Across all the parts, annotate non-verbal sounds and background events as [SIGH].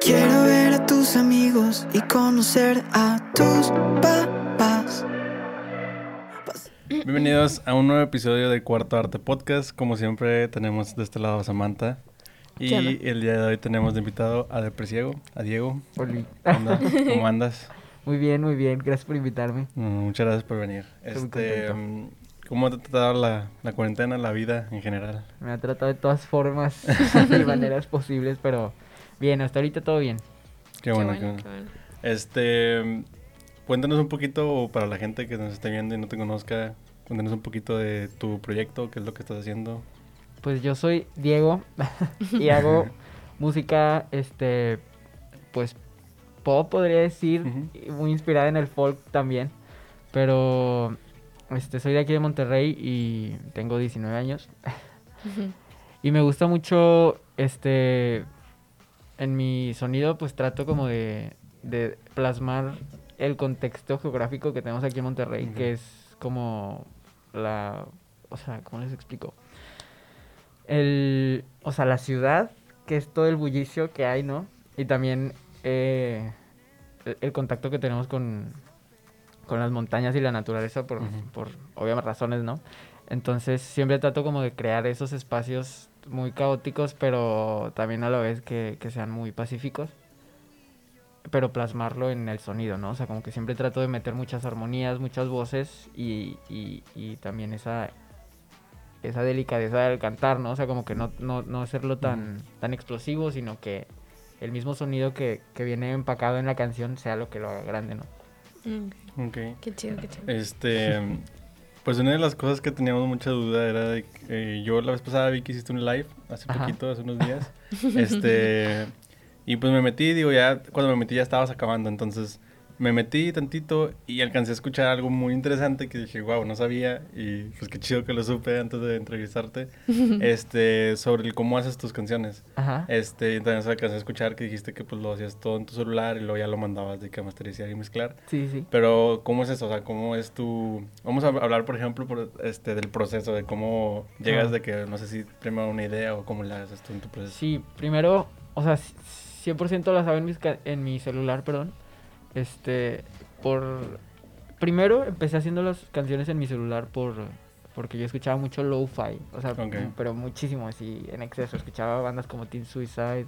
Quiero ver a tus amigos y conocer a tus papás. Bienvenidos a un nuevo episodio de Cuarto Arte Podcast. Como siempre, tenemos de este lado a Samantha. Y el día de hoy tenemos de invitado a Depresiego, a Diego. Oli. ¿Qué onda? ¿Cómo andas? [LAUGHS] Muy bien, muy bien. Gracias por invitarme. Mm, Muchas gracias por venir. Este, mm, ¿Cómo te ha tratado la, la cuarentena, la vida en general? Me ha tratado de todas formas [LAUGHS] y maneras posibles, pero bien, hasta ahorita todo bien. Qué bueno, qué bueno. qué bueno. Este, cuéntanos un poquito para la gente que nos esté viendo y no te conozca. Cuéntanos un poquito de tu proyecto, qué es lo que estás haciendo. Pues yo soy Diego [LAUGHS] y hago [LAUGHS] música, este, pues pop podría decir, muy inspirada en el folk también, pero este, soy de aquí de Monterrey y tengo 19 años. [LAUGHS] Y me gusta mucho, este, en mi sonido, pues trato como de, de plasmar el contexto geográfico que tenemos aquí en Monterrey, que es como la, o sea, ¿cómo les explico? El, o sea, la ciudad, que es todo el bullicio que hay, ¿no? Y también eh, el, el contacto que tenemos con, con las montañas y la naturaleza por, por obvias razones, ¿no? Entonces siempre trato como de crear esos espacios muy caóticos, pero también a la vez que, que sean muy pacíficos. Pero plasmarlo en el sonido, ¿no? O sea, como que siempre trato de meter muchas armonías, muchas voces y, y, y también esa, esa delicadeza del cantar, ¿no? O sea, como que no, no, no hacerlo tan, tan explosivo, sino que el mismo sonido que, que viene empacado en la canción sea lo que lo haga grande, ¿no? Mm, Ok. Qué chido, qué chido. Este, pues una de las cosas que teníamos mucha duda era de que eh, yo la vez pasada vi que hiciste un live hace Ajá. poquito, hace unos días. [LAUGHS] Este, y pues me metí, digo, ya cuando me metí ya estabas acabando, entonces me metí tantito y alcancé a escuchar algo muy interesante que dije, wow, no sabía y pues qué chido que lo supe antes de entrevistarte. [LAUGHS] este, sobre el cómo haces tus canciones. Ajá. Este, entonces alcancé a escuchar que dijiste que pues lo hacías todo en tu celular y luego ya lo mandabas de que masterizar y mezclar. Sí, sí. Pero, ¿cómo es eso? O sea, ¿cómo es tu...? Vamos a hablar, por ejemplo, por, este, del proceso, de cómo llegas de que, no sé si primero una idea o cómo la haces tú en tu proceso. Sí, primero, o sea, c- 100% las hago en, en mi celular, perdón. Este, por... Primero empecé haciendo las canciones en mi celular por... Porque yo escuchaba mucho lo-fi, o sea, pero muchísimo, así, en exceso. Escuchaba bandas como Teen Suicide,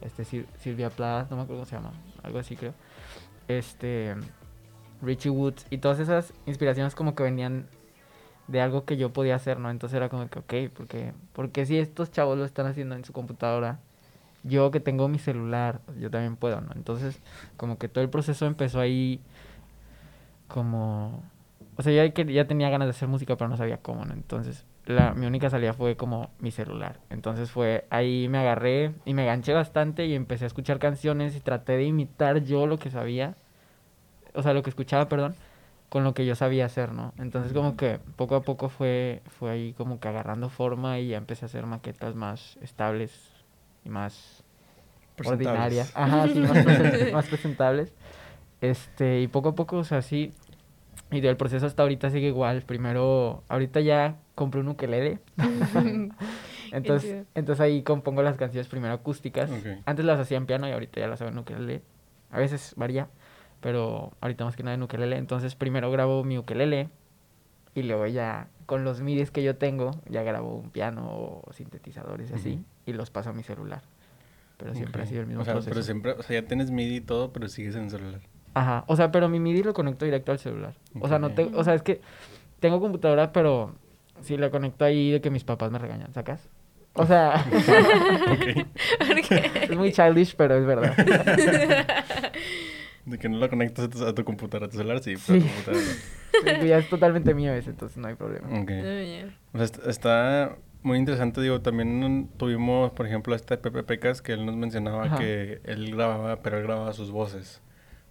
este, Sil- Silvia Plath, no me acuerdo cómo se llama, algo así creo. Este, Richie Woods, y todas esas inspiraciones como que venían de algo que yo podía hacer, ¿no? Entonces era como que, ok, porque, porque si estos chavos lo están haciendo en su computadora, yo que tengo mi celular, yo también puedo, ¿no? Entonces, como que todo el proceso empezó ahí como... O sea, ya, ya tenía ganas de hacer música, pero no sabía cómo, ¿no? Entonces, la, mi única salida fue como mi celular. Entonces fue, ahí me agarré y me ganché bastante y empecé a escuchar canciones y traté de imitar yo lo que sabía, o sea, lo que escuchaba, perdón, con lo que yo sabía hacer, ¿no? Entonces como que poco a poco fue, fue ahí como que agarrando forma y ya empecé a hacer maquetas más estables y más ordinarias. Ajá, sí, más, [LAUGHS] presen- más presentables. Este, y poco a poco, o sea, sí. Y del proceso hasta ahorita sigue igual. Primero, ahorita ya compré un ukelele. [LAUGHS] entonces, entonces ahí compongo las canciones primero acústicas. Antes las hacía en piano y ahorita ya las hago en ukelele. A veces varía, pero ahorita más que nada en ukelele. Entonces primero grabo mi ukelele y luego ya con los midis que yo tengo ya grabo un piano o sintetizadores así y los paso a mi celular. Pero siempre ha sido el mismo O sea, proceso. pero siempre, o sea, ya tienes MIDI y todo, pero sigues en el celular. Ajá, o sea, pero mi MIDI lo conecto directo al celular. O sea, no te, o sea, es que tengo computadora, pero si la conecto ahí de que mis papás me regañan, ¿sacas? O sea, [LAUGHS] [LAUGHS] es muy childish, pero es verdad. [LAUGHS] De que no lo conectas a tu, a tu computadora, a tu celular, sí, pero a tu Sí. computadora. [LAUGHS] ya es totalmente mío ese, entonces no hay problema. Ok. Muy bien. O sea, est- está muy interesante, digo, también tuvimos, por ejemplo, a este Pepe Pecas, que él nos mencionaba Ajá. que él grababa, pero él grababa sus voces.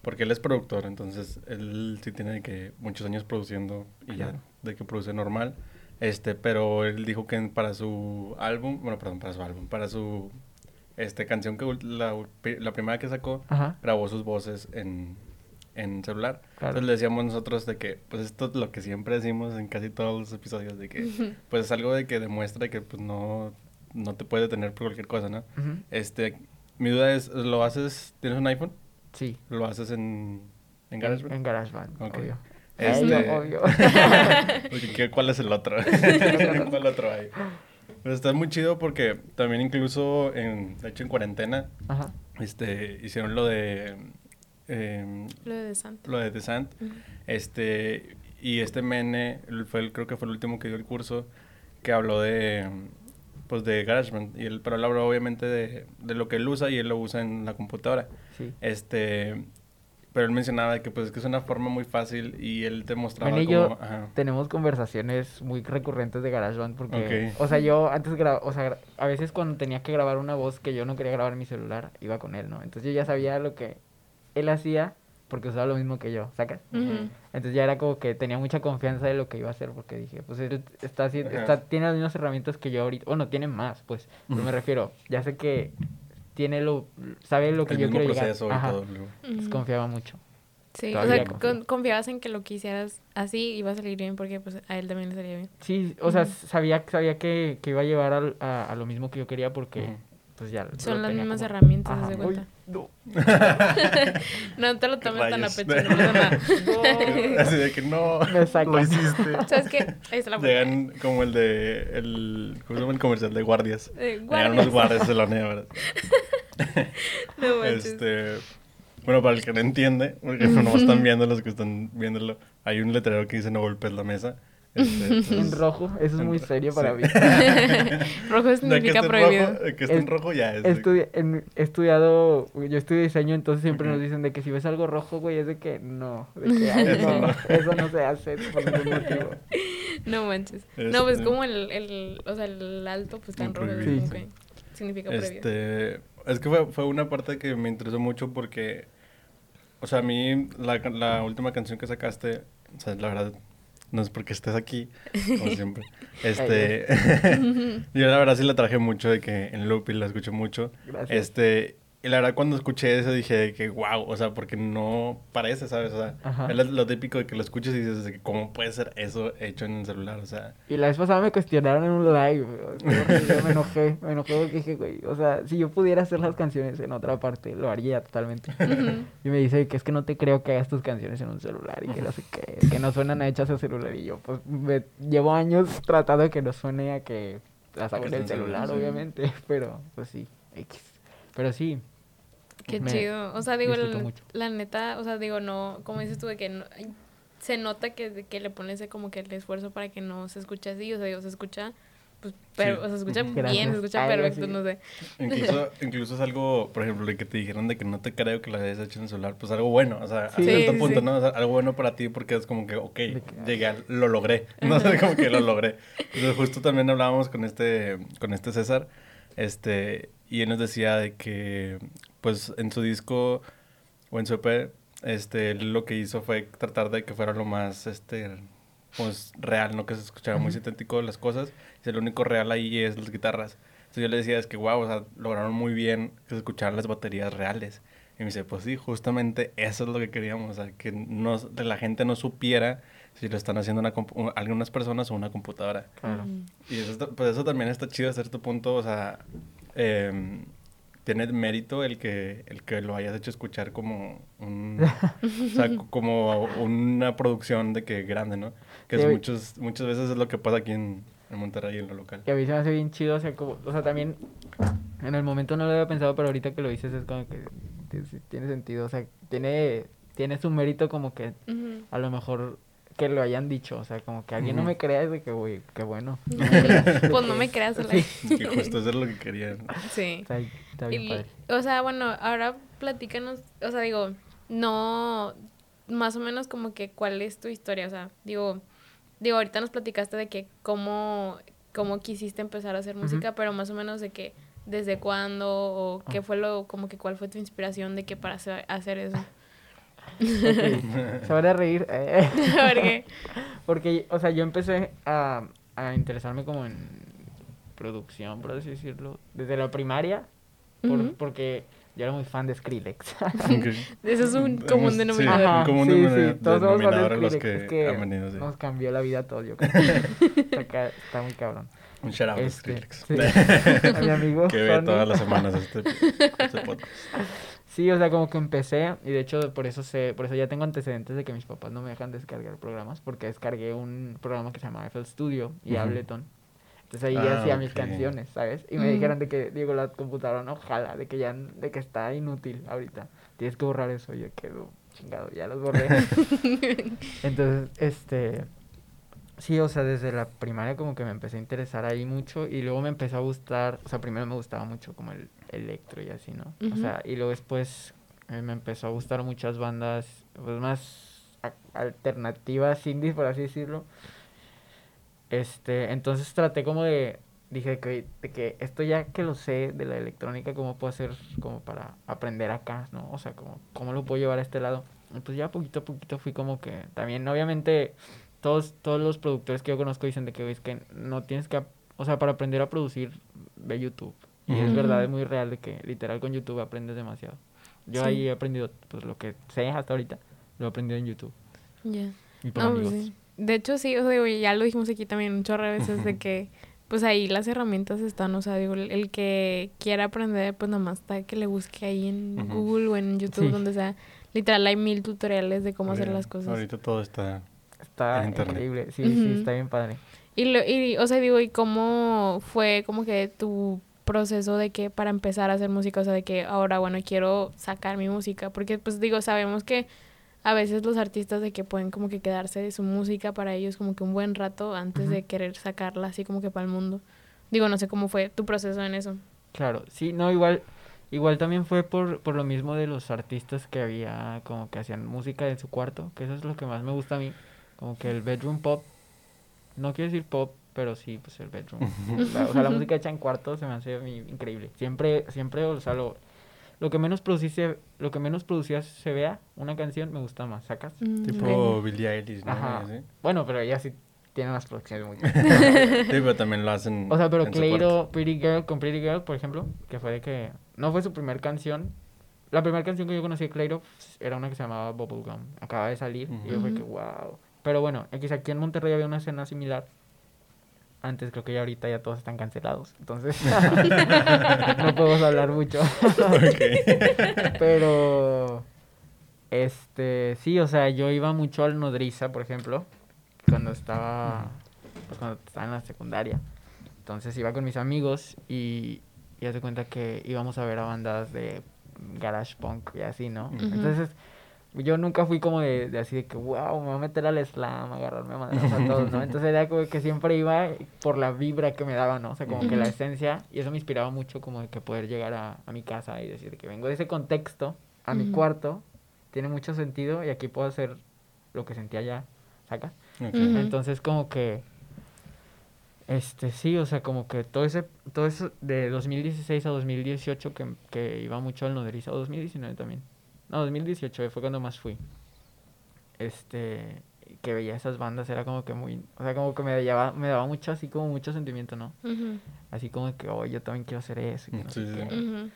Porque él es productor, entonces él sí tiene que muchos años produciendo y ya de que produce normal. Este, pero él dijo que para su álbum, bueno, perdón, para su álbum, para su este canción que la, la primera que sacó, Ajá, grabó sus voces en, en celular. Claro. Entonces le decíamos nosotros de que, pues esto es lo que siempre decimos en casi todos los episodios, de que, pues es algo de que demuestra que pues no, no te puede detener por cualquier cosa, ¿no? ujú. Este, mi duda es, ¿lo haces, tienes un iPhone? Sí. ¿Lo haces en, en GarageBand? En GarageBand, Ok. obvio. Este- Obvio, obvio. Porque, ¿qué- ¿Cuál es el otro? [LAUGHS] [LAUGHS] ¿Cuál otro hay? Pues está muy chido porque también incluso, en, de hecho en cuarentena, Ajá. este, hicieron lo de... em, Lo de Santa. lo de The Sant. Este, y este Mene, fue el, creo que fue el último que dio el curso, que habló de, pues de GarageBand. Y él, pero él habló obviamente de, de lo que él usa y él lo usa en la computadora. Sí. Este, pero él mencionaba de que pues que es una forma muy fácil y él te mostraba Mene y como... yo ajá. tenemos conversaciones muy recurrentes de GarageBand porque, Ok. o sea, yo antes grababa, o sea, gra- a veces cuando tenía que grabar una voz que yo no quería grabar en mi celular, iba con él, ¿no? Entonces yo ya sabía lo que él hacía porque usaba lo mismo que yo, ¿sacas? Ujú. Entonces ya era como que tenía mucha confianza de lo que iba a hacer porque dije, pues él está, Ajá. está tiene las mismas herramientas que yo ahorita, bueno, tiene más, pues, pero me refiero, ya sé que tiene lo, sabe lo que el yo mismo quiero llegar. proceso y Ajá. todo. Entonces confiaba mucho. Sí, o sea, con- confiabas en que lo que hicieras así iba a salir bien porque pues a él también le salía bien. Sí, o sea, sabía, sabía que, que iba a llevar al- a, a lo mismo que yo quería porque. Pues ya. Son las mismas como- herramientas, Ajá. de cuenta. Uy, no. [LAUGHS] No te lo tomes tan a pecho, no pasa. [LAUGHS] Así de que no, [LAUGHS] lo hiciste. ¿Sabes qué? Ahí está la. Llegan como el de, el, ¿cómo se llama el comercial de guardias? Eh, Llegan unos guardias. guardias de la ¿verdad? No manches. Este, bueno, para el que no entiende, porque no están viendo los que están viéndolo, hay un letrero que dice no golpes la mesa. Este, En rojo, eso es en muy serio sí. para mí. [LAUGHS] Rojo significa en prohibido. rojo, que esté en rojo ya es. Estudi- en- he estudiado, yo estudio diseño, entonces siempre nos dicen de que si ves algo rojo, güey, es de que no, de que ay, Eso no, no. eso no se hace por ningún motivo. No manches. No, pues Este- como el, el, o sea, el alto pues tan Muy rojo, sí. que significa prohibido. Este, es que fue, fue una parte que me interesó mucho porque, o sea, a mí la, la última canción que sacaste, o sea, la verdad, no es porque estés aquí, como [LAUGHS] siempre. Este, [LAUGHS] yo la verdad sí la traje mucho de que en loop y la escuché mucho. Gracias. Este, y la verdad cuando escuché eso dije que wow, o sea, porque no parece, ¿sabes? O sea, Ajá. es lo, típico de que lo escuches y dices cómo puede ser eso hecho en el celular, o sea, Y la vez pasada me cuestionaron en un live, me enojé, me enojé porque dije, güey, o sea, si yo pudiera hacer las canciones en otra parte, lo haría totalmente. Y me dice que es que no te creo que hagas tus canciones en un celular y que no sé qué, que no suenan hechas en celular. Y yo, pues, me, llevo años tratando de que no suene a que las hago en el estén en celular, celular. obviamente, [LAUGHS] pero, pues sí, X. Pero sí, Qué me chido. O sea, digo, la, mucho. la neta, o sea, digo, no, como dices tú, de que no- ay, se nota que, que le pones como que el esfuerzo para que no se escuche así, o sea, digo, se escucha, pues, pero, Sí. o sea, se escucha Ujú. [LAUGHS] bien, Gracias. se escucha Algo perfecto, así. no sé. Incluso, [LAUGHS] incluso es algo, por ejemplo, de que te dijeron de que no te creo que la hayas hecho en el celular, pues algo bueno, o sea, Sí. a cierto Sí, punto, sí. ¿no? O sea, algo bueno para ti porque es como que, ok, que, llegué, al- lo logré, no [LAUGHS] sé, como que lo logré. Entonces justo también hablábamos con este, con este César, este, y él nos decía de que, pues, en su disco o en su EP, este, él lo que hizo fue tratar de que fuera lo más, este, pues, real, ¿no? Que se escuchara muy sintético las cosas. Y el único real ahí es las guitarras. Entonces yo le decía, es que, wow, o sea, lograron muy bien que se escucharan las baterías reales. Y me dice, pues sí, justamente eso es lo que queríamos, o sea, que no, la gente no supiera si lo están haciendo una algunas personas o una computadora. claro. Y eso, está- pues eso también está chido a cierto punto, o sea, em, tiene mérito el que, el que lo hayas hecho escuchar como un, [LAUGHS] o sea, co- como una producción de que grande, ¿no? Que es muchos, muchas veces es lo que pasa aquí en, en Monterrey, en lo local. Y a mí se me hace bien chido, o sea, como, o sea, también en el momento no lo había pensado, pero ahorita que lo dices es como que tiene sentido, o sea, tiene, tiene su mérito como que a lo mejor que lo hayan dicho, o sea, como que alguien no me crea, es de que, güey, qué bueno. [LAUGHS] Pues no me [LAUGHS] creas, Olay. Que justo eso es lo que querían. Sí. Está, está bien Y- padre. o sea, bueno, ahora platícanos, o sea, digo, no, más o menos como que cuál es tu historia, o sea, digo, digo, ahorita nos platicaste de que cómo, cómo quisiste empezar a hacer música, pero más o menos de que, desde cuándo, o qué Ah. fue lo, como que cuál fue tu inspiración de que para hacer, hacer eso. Ok, [LAUGHS] Se van a reír. eh. [LAUGHS] Porque, Porque, o sea, yo empecé a, a interesarme como en producción, por así decirlo, desde la primaria, por- Ujú. porque Yo era muy fan de Skrillex. [LAUGHS] Eso es un Hemos- común sí, denominador. Ajá. un común todos de denominador a los Skrillex, que es han venido, sí. Nos cambió la vida a todos, yo creo. está, está muy cabrón. Un shout out a Este, Skrillex. sí. A mi amigo que ve todas las semanas este, este podcast. Sí, o sea, como que empecé y de hecho por eso sé, por eso ya tengo antecedentes de que mis papás no me dejan descargar programas porque descargué un programa que se llama FL Studio y Ujú. Ableton. Entonces ahí Ah, hacía mis canciones, ¿sabes? Y me dijeron de que, digo, la computadora no jala, de que ya, de que está inútil ahorita. Tienes que borrar eso. Y yo quedo chingado, ya los borré. [LAUGHS] Entonces, este, sí, o sea, desde la primaria como que me empecé a interesar ahí mucho y luego me empezó a gustar, o sea, primero me gustaba mucho como el electro y así, ¿no? O sea, y luego después eh, me empezó a gustar muchas bandas, pues más alternativas, indies, por así decirlo. Este, entonces traté como de, dije que, de que esto ya que lo sé de la electrónica, ¿cómo puedo hacer como para aprender acá, ¿no? O sea, como, ¿cómo lo puedo llevar a este lado? Y pues ya poquito a poquito fui como que, también obviamente todos, todos los productores que yo conozco dicen de que, es que no tienes que, o sea, para aprender a producir, ve YouTube. Y es verdad, es muy real de que literal con YouTube aprendes demasiado. Yo Sí. ahí he aprendido, pues lo que sé hasta ahorita, lo he aprendido en YouTube. Ya. Y por No, pues, amigos. sí. De hecho, sí, o sea, digo, ya lo dijimos aquí también un chorro de veces de que, pues ahí las herramientas están, o sea, digo, el- que quiera aprender, pues nada más está que le busque ahí en Ujú. Google o en YouTube, Sí. donde sea. Literal, hay mil tutoriales de cómo hacer las cosas. Ahorita todo está... Está en internet. increíble, sí, Ujú. sí, está bien padre. Y, lo, y, o sea, digo, ¿y cómo fue como que tu proceso de que para empezar a hacer música? O sea, de que ahora, bueno, quiero sacar mi música. Porque, pues, digo, sabemos que a veces los artistas de que pueden como que quedarse de su música para ellos como que un buen rato antes de querer sacarla así como que para el mundo. Digo, no sé cómo fue tu proceso en eso. Claro, sí, no, igual, igual también fue por, por lo mismo de los artistas que había, como que hacían música en su cuarto, que eso es lo que más me gusta a mí, como que el bedroom pop, no quiero decir pop, pero sí, pues el bedroom. [LAUGHS] La- o sea, la música hecha en cuarto se me hace a mí increíble. Siempre, siempre, o sea, lo, lo que menos producirse, lo que menos producía se vea una canción me gusta más, ¿sacas? Mm, Tipo. Billie Eilish, ¿no? Ajá. Sí. Bueno, pero ella sí tiene unas producciones muy [LAUGHS] Sí, pero también lo hacen O sea, pero. Cleiro, Pretty Girl, con Pretty Girl, por ejemplo, que fue de que... No fue su primer canción. La primera canción que yo conocí de Cleiro era una que se llamaba Bubblegum. Acaba de salir y yo fue que, wow. Pero bueno, aquí en Monterrey había una escena similar. Antes creo que ya ahorita ya todos están cancelados. Entonces, [LAUGHS] [LAUGHS] no podemos hablar mucho. [LAUGHS] Pero, este, sí, o sea, yo iba mucho al Nodriza, por ejemplo, cuando estaba, pues, cuando estaba en la secundaria. Entonces iba con mis amigos y ya te cuenta que íbamos a ver a bandas de garage punk y así, ¿no? Entonces, yo nunca fui como de, de así de que, wow, me voy a meter al slam, agarrarme a madrazos a [LAUGHS] todos, ¿no? Entonces era como que siempre iba por la vibra que me daba, ¿no? O sea, como que la esencia, y eso me inspiraba mucho como de que poder llegar a, a mi casa y decir que vengo de ese contexto, a mi cuarto, tiene mucho sentido y aquí puedo hacer lo que sentía allá, ¿sacas? Entonces como que este sí, o sea, como que todo ese todo eso de 2016 a 2018 que, que iba mucho al nodriza o 2019 también. No, 2018 fue cuando más fui. Este que veía esas bandas era como que muy, o sea, como que me daba me daba mucho así como mucho sentimiento, ¿no? Así como que, "Oh, yo también quiero hacer eso." y no Sí, sí.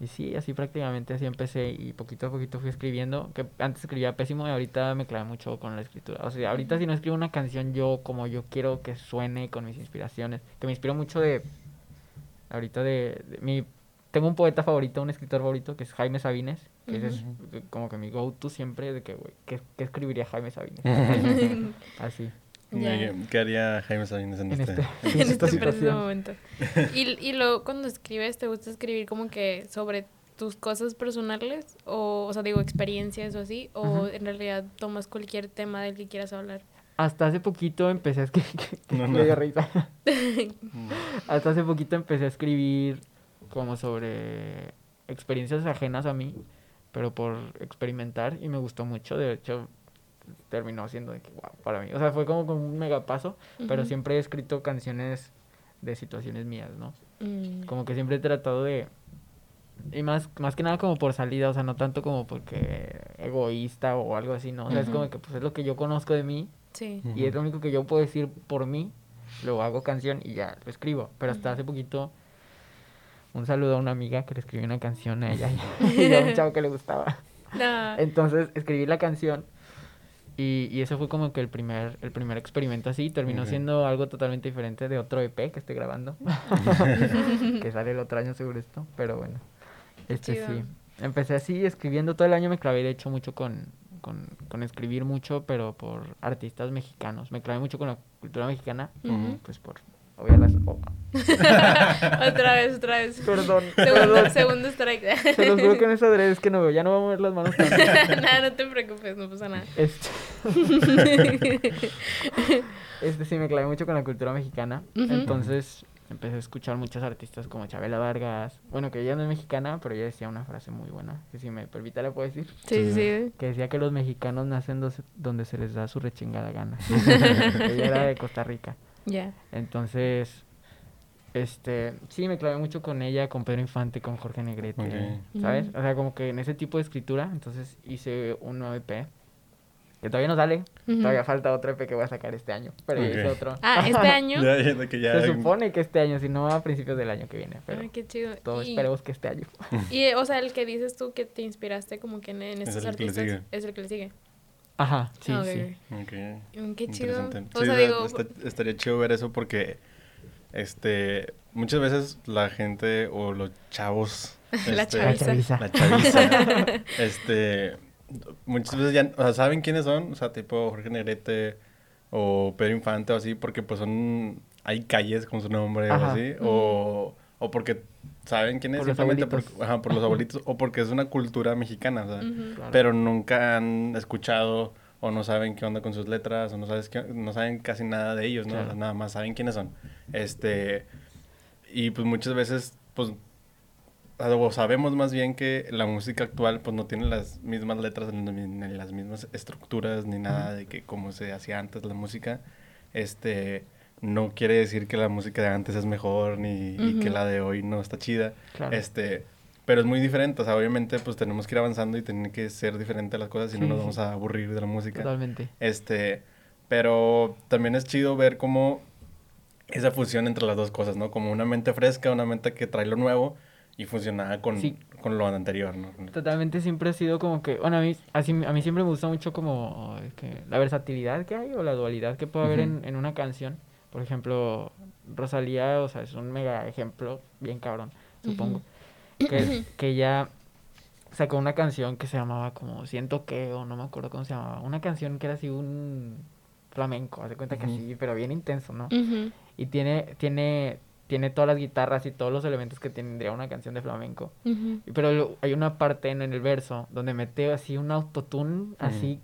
Y sí, así prácticamente así empecé y poquito a poquito fui escribiendo, que antes escribía pésimo y ahorita me clavé mucho con la escritura. O sea, ahorita si no escribo una canción yo como yo quiero que suene con mis inspiraciones, que me inspiro mucho de ahorita de, de mi tengo un poeta favorito, un escritor favorito que es Jaime Sabines, que ese es como que mi go to siempre de que güey, ¿qué, qué escribiría Jaime Sabines? [LAUGHS] así. ¿Qué haría Jaime Sabines en, En este? este- en [LAUGHS] esta este preciso situación. momento. [LAUGHS] Y, y luego cuando escribes, ¿te gusta escribir como que sobre tus cosas personales? O, o sea, digo, experiencias o así. ¿O en realidad tomas cualquier tema del que quieras hablar? Hasta hace poquito empecé a escribir No, me no. Hasta hace poquito empecé a escribir como sobre experiencias ajenas a mí, pero por experimentar y me gustó mucho. De hecho, terminó siendo de que wow para mí. O sea, fue como, como un mega paso, pero Ujú. siempre he escrito canciones de situaciones mías, ¿no? Mm, Como que siempre he tratado de... Y más, más que nada como por salida, o sea, no tanto como porque egoísta o algo así, ¿no? O sea, es como que pues es lo que yo conozco de mí Sí. y es lo único que yo puedo decir por mí, luego hago canción y ya lo escribo. Pero hasta hace poquito, un saludo a una amiga que le escribió una canción a ella [LAUGHS] [LAUGHS] y a un chavo que le gustaba. No. Entonces escribí la canción y, y eso fue como que el primer, el primer experimento así. Terminó siendo algo totalmente diferente de otro EP que estoy grabando. [LAUGHS] que sale el otro año seguro esto, pero bueno. Este chido. sí. Empecé así escribiendo todo el año, me clavé de hecho mucho con, con, con escribir mucho, pero por artistas mexicanos. Me clavé mucho con la cultura mexicana, pues por obvias las... oh, [LAUGHS] otra vez, otra vez. perdón, Segundo, perdón. segundo strike. [LAUGHS] Se los juro que en esa adrede es que no veo, ya no voy a mover las manos [LAUGHS] nada, no te preocupes, no pasa nada. Este... este sí me clavé mucho con la cultura mexicana. Entonces empecé a escuchar muchos artistas como Chabela Vargas. Bueno, que ella no es mexicana, pero ella decía una frase muy buena. Que si me permite la puedo decir. Sí, sí, sí. Que decía que los mexicanos nacen donde se les da su rechingada gana. ella era de Costa Rica. Ya. Entonces, este, sí, me clavé mucho con ella, con Pedro Infante, con Jorge Negrete, Ok. ¿sabes? O sea, como que en ese tipo de escritura, entonces hice un nuevo EP, que todavía no sale, Ujú. todavía falta otro EP que voy a sacar este año, pero ya hice Ok. otro. Ah, este [LAUGHS] año. Ya, ya, de que ya. Se supone que este año, si no a principios del año que viene, pero Ay, qué chido. todos Y- esperemos que este año. [LAUGHS] Y, o sea, el que dices tú que te inspiraste como que en, en Es estos el que le artistas sigue. es el que le sigue. Ajá, sí, sí. Ok. Mm, Qué chido. Interesante. O Sí, sea, da- digo, está- estaría chido ver eso porque este muchas veces la gente o los chavos [LAUGHS] La este, chaviza. la chaviza, [LAUGHS] este muchas veces ya o sea, saben quiénes son, o sea, tipo Jorge Negrete o Pedro Infante o así porque pues son hay calles con su nombre o así o, o porque saben quién es Por simplemente por, ajá, por los [LAUGHS] abuelitos o porque es una cultura mexicana. Claro. pero nunca han escuchado o no saben qué onda con sus letras o no sabes qué- no saben casi nada de ellos, ¿no? Claro. O sea, nada más saben quiénes son. Este y pues muchas veces pues o sabemos más bien que la música actual pues no tiene las mismas letras ni ni las mismas estructuras ni nada de que como se hacía antes la música. Este no quiere decir que la música de antes es mejor ni y que la de hoy no está chida. Claro. Este, pero es muy diferente, o sea, obviamente pues tenemos que ir avanzando y tienen que ser diferentes las cosas, si no nos vamos a aburrir de la música. Totalmente. Este, pero también es chido ver cómo esa fusión entre las dos cosas, ¿no? Como una mente fresca, una mente que trae lo nuevo y funcionaba con, Sí. con lo anterior, ¿no? Totalmente siempre ha sido como que, bueno, a mí, así, a mí siempre me gusta mucho como que la versatilidad que hay o la dualidad que puede haber en, en una canción. Por ejemplo, Rosalía, o sea, es un mega ejemplo, bien cabrón, supongo. Que, que ella sacó una canción que se llamaba como Siento que, o no me acuerdo cómo se llamaba. Una canción que era así un flamenco, haz de cuenta que Ujú. sí, pero bien intenso, ¿no? Y tiene, tiene, tiene todas las guitarras y todos los elementos que tendría una canción de flamenco. Pero lo- hay una parte en, en el verso donde mete así un autotune, así,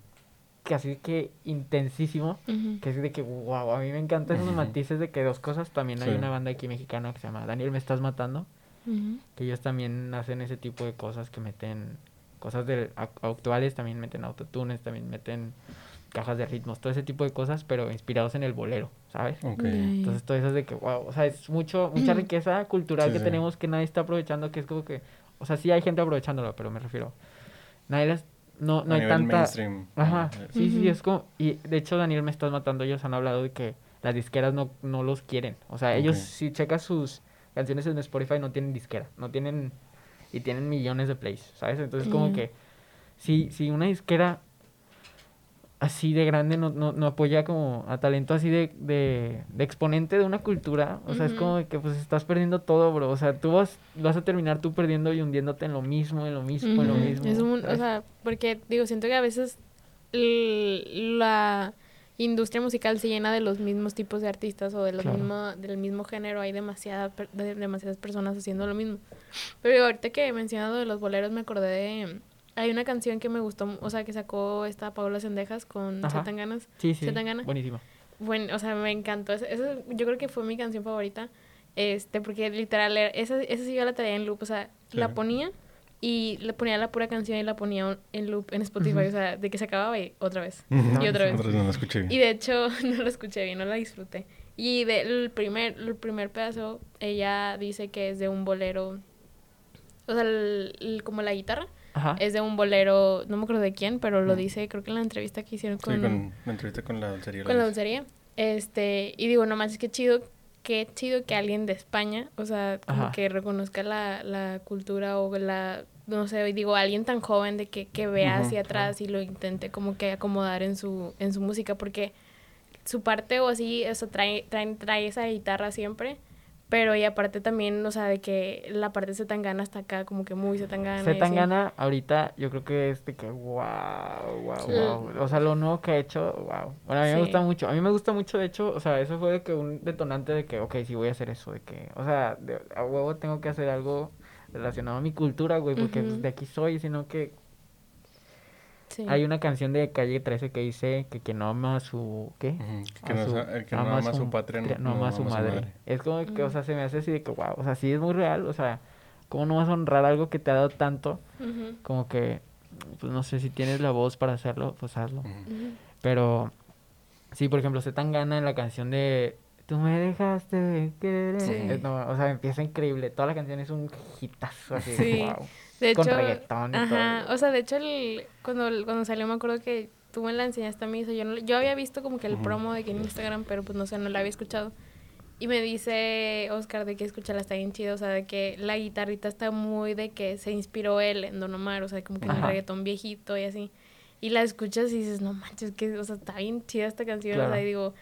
que así que intensísimo, que es de que, wow, a mí me encantan esos matices de que dos cosas, también hay una banda aquí mexicana que se llama Daniel Me Estás Matando, que ellos también hacen ese tipo de cosas que meten cosas de, ac- actuales, también meten autotunes, también meten cajas de ritmos, todo ese tipo de cosas, pero inspirados en el bolero, ¿sabes? Entonces todo eso es de que, wow, o sea, es mucho, mucha riqueza cultural Sí, que sí. tenemos que nadie está aprovechando, que es como que, o sea, sí hay gente aprovechándolo, pero me refiero, nadie las, no, no a hay nivel tanta... mainstream. Ajá, eh, sí, sí, es como, y de hecho Daniel me estás matando, ellos han hablado de que las disqueras no, no los quieren, o sea, ellos si checas sus canciones en Spotify no tienen disquera, no tienen, y tienen millones de plays, ¿sabes? Entonces como que, si, si una disquera así de grande no, no, no apoya como a talento así de, de, de exponente de una cultura, o sea, es Ujú. como de que pues estás perdiendo todo, bro, o sea, tú vas, vas a terminar tú perdiendo y hundiéndote en lo mismo, en lo mismo, en lo mismo. Es un, o sea, porque digo, siento que a veces la industria musical se llena de los mismos tipos de artistas o de los Claro. mismo, del mismo género, hay demasiada, de- demasiadas personas haciendo lo mismo. Pero digo, ahorita que he mencionado de los boleros me acordé de hay una canción que me gustó, o sea, que sacó esta Paola Sendejas con Ajá. Ganas. sí, sí, ¿se te gana? buenísimo. Bueno, o sea, me encantó. Esa, esa- yo creo que fue mi canción favorita. Este, porque literal, era- esa, esa sí yo la traía en loop. O sea, la Sí. ponía y le ponía la pura canción y la ponía en loop en Spotify. Ujú. O sea, de que se acababa y otra vez. Ujú. Y otra vez. Otra vez no lo escuché bien. Y de hecho, [LAUGHS] no la escuché bien, no la disfruté. Y del primer, el primer pedazo, ella dice que es de un bolero. O sea, el- el- como la guitarra Ajá. es de un bolero, no me acuerdo de quién, pero lo Mm. dice, creo que en la entrevista que hicieron Sí, con, con la entrevista con la dulcería. con la dulcería. Este, y digo, no manches, qué chido qué chido que alguien de España, o sea, como Ajá. que reconozca la, la cultura o la, no sé, digo, alguien tan joven de que, que vea hacia atrás y lo intente como que acomodar en su, en su música, porque su parte o así, eso trae, trae, trae esa guitarra siempre, pero y aparte también, o sea, de que la parte se tan gana hasta acá, como que muy se tan gana. Se tan gana ahorita, yo creo que es de que wow, wow, Sí. wow. O sea, lo nuevo que ha hecho, wow. Bueno, a mí me Sí. gusta mucho. A mí me gusta mucho, de hecho, o sea, eso fue de que un detonante de que, ok, sí voy a hacer eso, de que, o sea, de- a huevo tengo que hacer algo relacionado a mi cultura, güey, porque de aquí soy, sino que Sí. hay una canción de Calle 13 que dice que quien no ama a su, ¿qué? Que a no, su- el que no ama a su patria no, ama a su madre. Es como que, o sea, se me hace así de que, wow, o sea, sí es muy real, o sea, ¿cómo no vas a honrar algo que te ha dado tanto? Como que, pues no sé, si tienes la voz para hacerlo, pues hazlo. Pero, sí, por ejemplo, se tan gana en la canción de Tú me dejaste de querer. Sí. No, o sea, empieza increíble. Toda la canción es un hitazo así. Sí. wow. De Con hecho, reggaetón y ajá, todo. o sea, de hecho, el, cuando, cuando salió me acuerdo que tú me la enseñaste a mí, o sea, yo, no- yo había visto como que el Ujú. promo de que en Instagram, pero pues no sé, no la había escuchado. Y me dice Oscar de que escucharla está bien chido, o sea, de que la guitarrita está muy de que se inspiró él en Don Omar, o sea, como que en el reggaetón viejito y así. Y la escuchas y dices, no manches, que, o sea, está bien chida esta canción, o Claro. sea, y digo,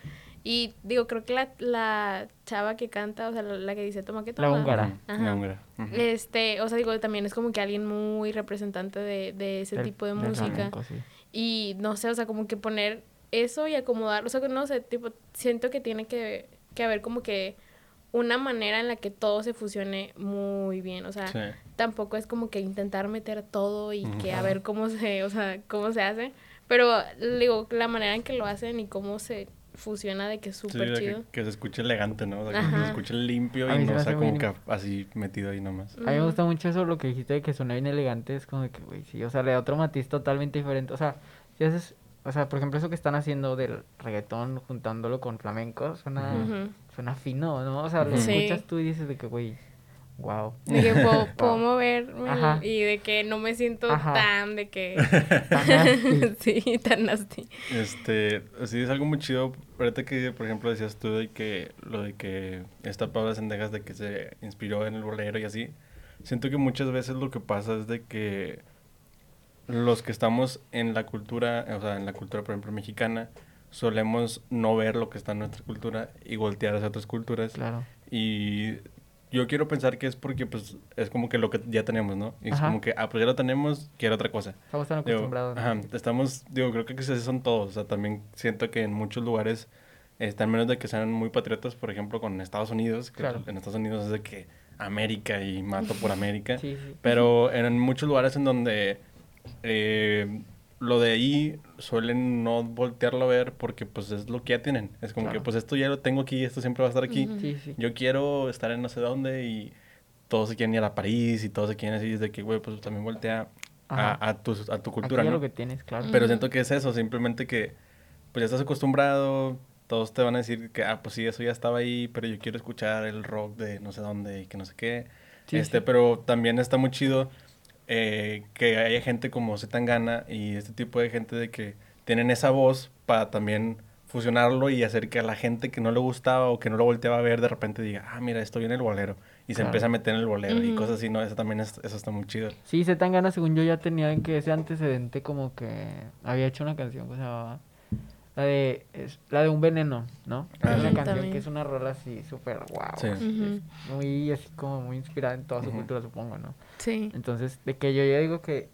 y digo, creo que la, la chava que canta, o sea, la, la que dice, toma que toma. La húngara. Ajá. La húngara. Este, o sea, digo, también es como que alguien muy representante de, de ese Del- tipo de música. flamenco, sí. Y no sé, o sea, como que poner eso y acomodar, o sea, no sé, tipo, siento que tiene que, que haber como que una manera en la que todo se fusione muy bien, o sea, Sí. tampoco es como que intentar meter todo y que a ver cómo se, o sea, cómo se hace, pero digo, la manera en que lo hacen y cómo se fusiona de que es súper chido. que se escuche elegante, ¿no? O sea, que se escuche limpio y no sea como que así metido ahí nomás. A mí me gusta mucho eso, lo que dijiste de que suena bien elegante, es como de que, güey, sí, o sea, le da otro matiz totalmente diferente. O sea, si haces, o sea, por ejemplo, eso que están haciendo del reggaetón, juntándolo con flamenco, suena, suena fino, ¿no? O sea, lo. Sí. escuchas tú y dices de que, güey, wow. De que puedo, [LAUGHS] puedo Wow. moverme Ajá. y de que no me siento Ajá. tan de que... [LAUGHS] nasty. [LAUGHS] sí, tan nasty. Este, sí, es algo muy chido. Ahorita que, por ejemplo, decías tú de que lo de que esta Paula Sendejas de que se inspiró en el bolero y así. Siento que muchas veces lo que pasa es de que los que estamos en la cultura, o sea, en la cultura, por ejemplo, mexicana, solemos no ver lo que está en nuestra cultura y voltear hacia otras culturas. Claro. Y yo quiero pensar que es porque, pues, es como que lo que ya tenemos, ¿no? Y es como que, ah, pues ya lo tenemos, quiero otra cosa. Estamos tan Digo, acostumbrados. ¿no? ajá, estamos, digo, creo que así son todos. O sea, también siento que en muchos lugares, están menos de que sean muy patriotas, por ejemplo, con Estados Unidos. Que Claro. En Estados Unidos es de que América y mato por [LAUGHS] América. Sí, sí. Pero en muchos lugares en donde eh, lo de ahí suelen no voltearlo a ver porque pues es lo que ya tienen. Es como Claro. que pues esto ya lo tengo aquí, esto siempre va a estar aquí. Ujú. Sí, sí. Yo quiero estar en no sé dónde y todos se quieren ir a París y todos se quieren es de que, güey, pues también voltea a, a tu, a tu cultura, Aquí ya ¿no? lo que tienes, claro. Pero siento que es eso, simplemente que pues ya estás acostumbrado, todos te van a decir que, ah, pues sí, eso ya estaba ahí, pero yo quiero escuchar el rock de no sé dónde y que no sé qué. Sí, este, sí. pero también está muy chido eh, que haya gente como Zetangana y este tipo de gente de que tienen esa voz para también fusionarlo y hacer que a la gente que no le gustaba o que no lo volteaba a ver de repente diga, ah, mira, esto viene el bolero. Y se Claro. empieza a meter en el bolero y cosas así, ¿no? Eso también es, eso está muy chido. Sí, se tan ganas, según yo ya tenía que ese antecedente como que había hecho una canción que se llamaba la de es la de un veneno, ¿no? Ah, es una sí. canción También. que es una rola así súper wow. Sí. Ujú. Muy así como muy inspirada en toda su Ujú. cultura, supongo, ¿no? Sí. Entonces, de que yo ya digo que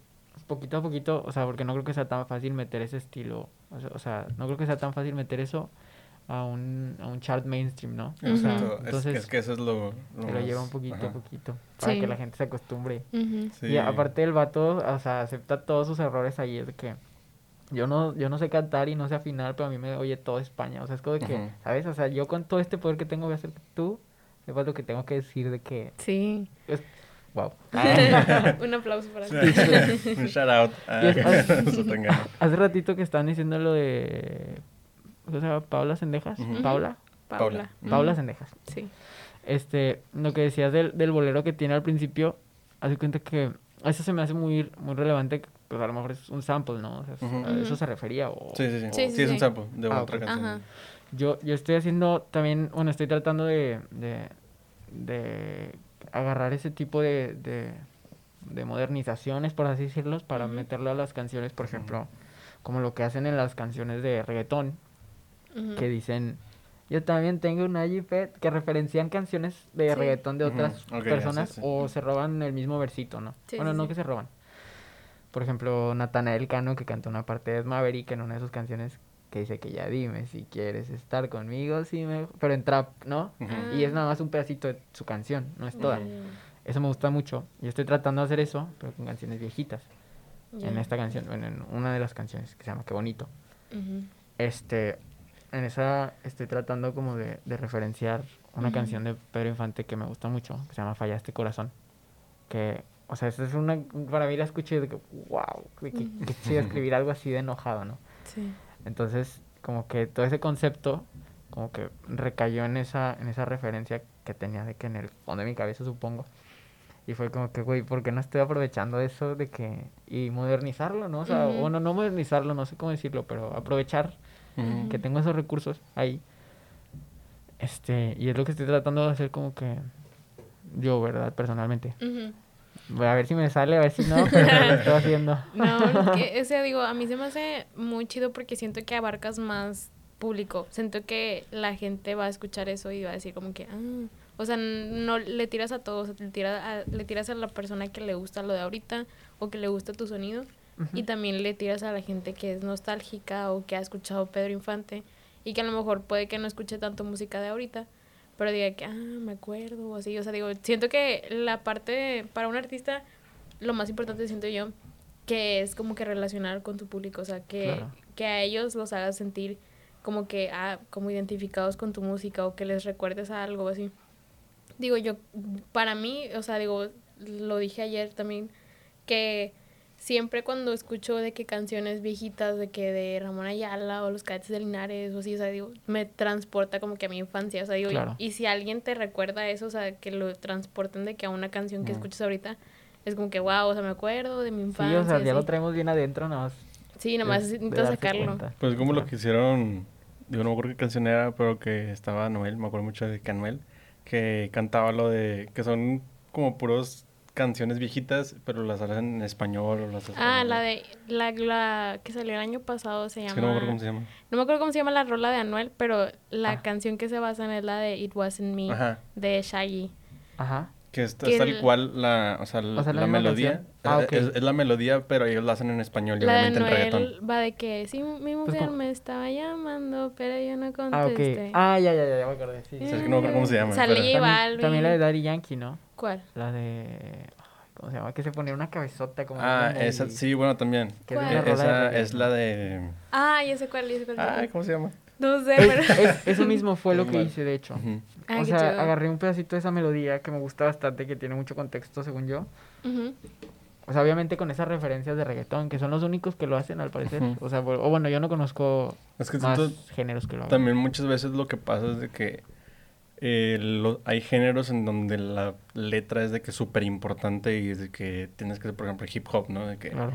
poquito a poquito, o sea, porque no creo que sea tan fácil meter ese estilo, o sea, o sea, no creo que sea tan fácil meter eso a un, a un chart mainstream, ¿no? O sea, Exacto. Es- entonces es, que eso es lo, lo más- lleva un poquito ajá. a poquito para Sí. que la gente se acostumbre. Y aparte el vato, o sea, acepta todos sus errores ahí, es de que yo no, yo no sé cantar y no sé afinar, pero a mí me oye todo España, o sea, es como de que. ¿sabes? O sea, yo con todo este poder que tengo voy a hacer que tú sepas lo que tengo que decir de que, Sí. wow. [LAUGHS] Un aplauso para ti. [LAUGHS] un shout out es- Zetangana. [LAUGHS] Hace ratito que estaban diciendo lo de, ¿cómo se llama? Paula Sendejas, Ujú. Paula, Paula. Paula. Ujú. Paula Sendejas. Sí. Este, lo que decías del, del bolero que tiene al principio, hace cuenta que eso se me hace muy, muy relevante, pues a lo mejor es un sample, ¿no? O sea, Ujú. a eso se refería o... Sí, sí, sí. Sí, Sí, sí, es un sample de Ah, otra ok. canción. Ajá. Yo, yo estoy haciendo también, bueno, estoy tratando de, de, de agarrar ese tipo de, de, de modernizaciones, por así decirlo, para Ujú. meterlo a las canciones, por ejemplo, como lo que hacen en las canciones de reggaetón, que dicen, yo también tengo un iPad, que referencian canciones de Sí. reggaetón de otras personas sí, sí. o se roban el mismo versito, ¿no? Sí, bueno, sí, no sí. que se roban. Por ejemplo, Natanael Cano que canta una parte de Maverick en una de sus canciones que dice que ya dime si quieres estar conmigo, si me... pero en trap, ¿no? Y es nada más un pedacito de su canción, no es toda. Eso me gusta mucho. Yo estoy tratando de hacer eso, pero con canciones viejitas. En esta canción, bueno, en una de las canciones que se llama Qué bonito. Este, en esa estoy tratando como de, de referenciar una canción de Pedro Infante que me gusta mucho, que se llama Fallaste Corazón. Que, o sea, esa es una, para mí la escuché de que, wow, Ujú. que chido escribir algo así de enojado, ¿no? Sí. Entonces, como que todo ese concepto, como que recayó en esa, en esa referencia que tenía de que en el fondo de mi cabeza, supongo. Y fue como que, güey, ¿por qué no estoy aprovechando eso de que... y modernizarlo, ¿no? O sea, Ujú. bueno, no modernizarlo, no sé cómo decirlo, pero aprovechar Ujú. que tengo esos recursos ahí. Este, y es lo que estoy tratando de hacer como que yo, ¿verdad? Personalmente. Ujú. Voy a ver si me sale, a ver si no, pero lo estoy [LAUGHS] haciendo. No, que, o sea, digo, a mí se me hace muy chido porque siento que abarcas más público. Siento que la gente va a escuchar eso y va a decir como que, ah, o sea, no le tiras a todos, le, tira a, le tiras a la persona que le gusta lo de ahorita o que le gusta tu sonido y también le tiras a la gente que es nostálgica o que ha escuchado Pedro Infante y que a lo mejor puede que no escuche tanto música de ahorita, pero diga que, ah, me acuerdo o así, o sea, digo, siento que la parte, para un artista, lo más importante siento yo, que es como que relacionar con tu público, o sea, que, Claro. que a ellos los hagas sentir como que, ah, como identificados con tu música o que les recuerdes a algo así. Digo, yo, para mí, o sea, digo, lo dije ayer también, que siempre cuando escucho de que canciones viejitas, de que de Ramón Ayala o los Cadetes de Linares o así, o sea, digo, me transporta como que a mi infancia, o sea, digo, y- Claro. y, si alguien te recuerda eso, o sea, que lo transporten de que a una canción que escuchas ahorita, es como que, wow, o sea, me acuerdo de mi Sí, infancia. o sea, ya lo traemos bien adentro, nada más. Sí, nada más necesito sacarlo. cuenta. Pues como lo que hicieron, digo, no me acuerdo qué canción era, pero que estaba Noel, me acuerdo mucho de que Anuel, que cantaba lo de, que son como puros canciones viejitas, pero las hacen en español o las hacen Ah, en- la de, la, la que salió el año pasado se Es llama... que no me acuerdo cómo se llama. No me acuerdo cómo se llama la rola de Anuel, pero la Ah. canción que se basa en es la de It Wasn't Me, Ajá. de Shaggy. Ajá. Que es, Que es tal el- cual la, o sea, la, O sea, la la melodía. Ah, es- ok. es, es la melodía, pero ellos la hacen en español y La de obviamente en reggaetón. Va de que, sí, mi mujer como- me estaba llamando, pero yo no Ah, contesté. ok. Ah, ya, ya, ya, ya me acordé. Sí. Sí, es que no me acuerdo cómo se llama, Sale pero- También, también la de Daddy Yankee, ¿no? ¿Cuál? La de... ¿Cómo se llama? Que se ponía una cabezota como... Ah, esa, y- sí, bueno, también. es ¿Cuál? esa es la de... Ah, ya sé cuál, ya sé cuál. Ay, ¿cómo se llama? No sé, Es- pero... es- eso mismo fue lo que hice, de hecho. Ah, o sea, chido. agarré un pedacito de esa melodía que me gusta bastante, que tiene mucho contexto, según yo. O sea, obviamente con esas referencias de reggaetón, que son los únicos que lo hacen, al parecer. O sea, o bueno, yo no conozco Es que más géneros que lo hagan. También muchas veces lo que pasa es de que eh, lo- hay géneros en donde la letra es de que es súper importante y es de que tienes que, por ejemplo, hip hop, ¿no? De que Claro.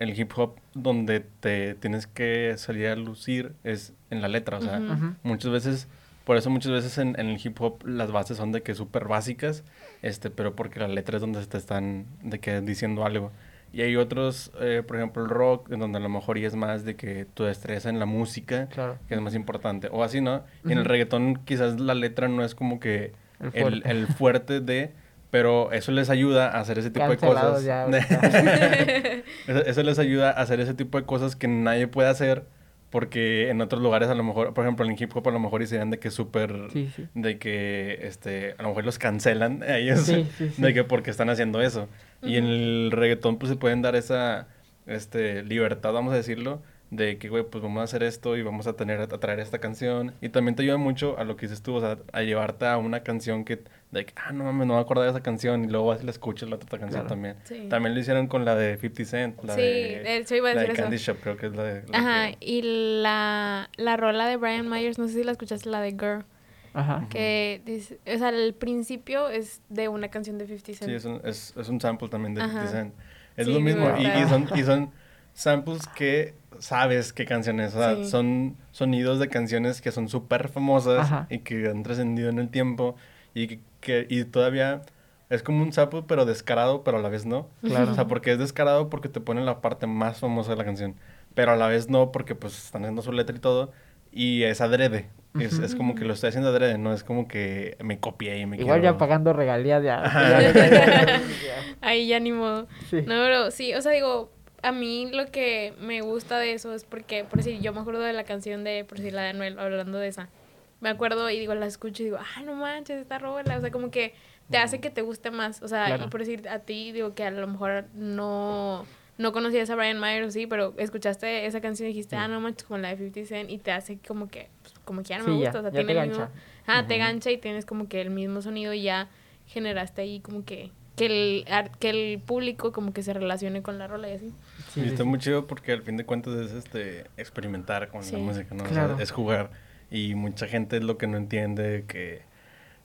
El hip hop donde te tienes que salir a lucir es en la letra, o sea, Ujú. Ujú. muchas veces, por eso muchas veces en, en el hip hop las bases son de que súper básicas, este, pero porque la letra es donde te están de que diciendo algo. Y hay otros, eh, por ejemplo, el rock, en donde a lo mejor y es más de que tu destreza en la música, Claro. que es más importante. O así, ¿no? Y en el reggaetón quizás la letra no es como que El el, fuerte. el fuerte de... Pero eso les ayuda a hacer ese tipo Cancelados de cosas. [LAUGHS] [LAUGHS] eso, les ayuda a hacer ese tipo de cosas que nadie puede hacer porque en otros lugares a lo mejor, por ejemplo, en hip hop a lo mejor hicieran de que súper... Sí, sí. De que, este, a lo mejor los cancelan a ellos. Sí. [LAUGHS] De que porque están haciendo eso. Y en el reggaetón pues se pueden dar esa, este, libertad, vamos a decirlo, de que, güey, pues vamos a hacer esto y vamos a tener, a traer esta canción. Y también te ayuda mucho a lo que dices tú, o sea, a llevarte a una canción que, de que, ah, no mames, no me acordaba de esa canción. Y luego vas y la escuchas la otra canción Claro. también. Sí. También lo hicieron con la de 50 Cent. La Sí, de, hecho iba a la de decir eso. Candy Shop, creo que es la de... la Ajá, que- y la, la rola de Brian Myers, no sé si la escuchaste, la de Girl, Ajá. que dice, o sea, el principio es de una canción de 50 Cent. Sí, es un, es, es un sample también de 50 Ajá. Cent. Es Sí, lo mismo. Y, y son, y son, samples que sabes qué canciones, o sea, Sí. son sonidos de canciones que son súper famosas Ajá. y que han trascendido en el tiempo y que, que- y todavía es como un sample pero descarado, pero a la vez no. Claro. O sea, porque es descarado porque te ponen la parte más famosa de la canción, pero a la vez no porque pues están haciendo su letra y todo y es adrede. Es, es como que lo estoy haciendo adrede, no es como que me copié y me Igual quiero- ya pagando regalías ya- [LAUGHS] Ahí ya ni modo. Sí. No, pero sí, o sea, digo, a mí lo que me gusta de eso es porque, por decir, yo me acuerdo de la canción de, por decir, la de Anuel, hablando de esa. Me acuerdo y digo, la escucho y digo, ah, no manches, esta rola. O sea, como que te hace que te guste más. O sea, Claro. y por decir, a ti, digo que a lo mejor no, no conocías a Brian Myers, sí, pero escuchaste esa canción y dijiste, ah, no manches, como la de 50 Cent, y te hace como que, pues, como que ya no me ya, gusta. o sea, te tiene el mismo. Ah, te gancha y tienes como que el mismo sonido y ya generaste ahí como que que el, que el público como que se relacione con la rola y así. Sí, y sí, está sí. muy chido porque al fin de cuentas es este experimentar con Sí. la música, ¿no? O sea, Claro. es jugar. Y mucha gente es lo que no entiende que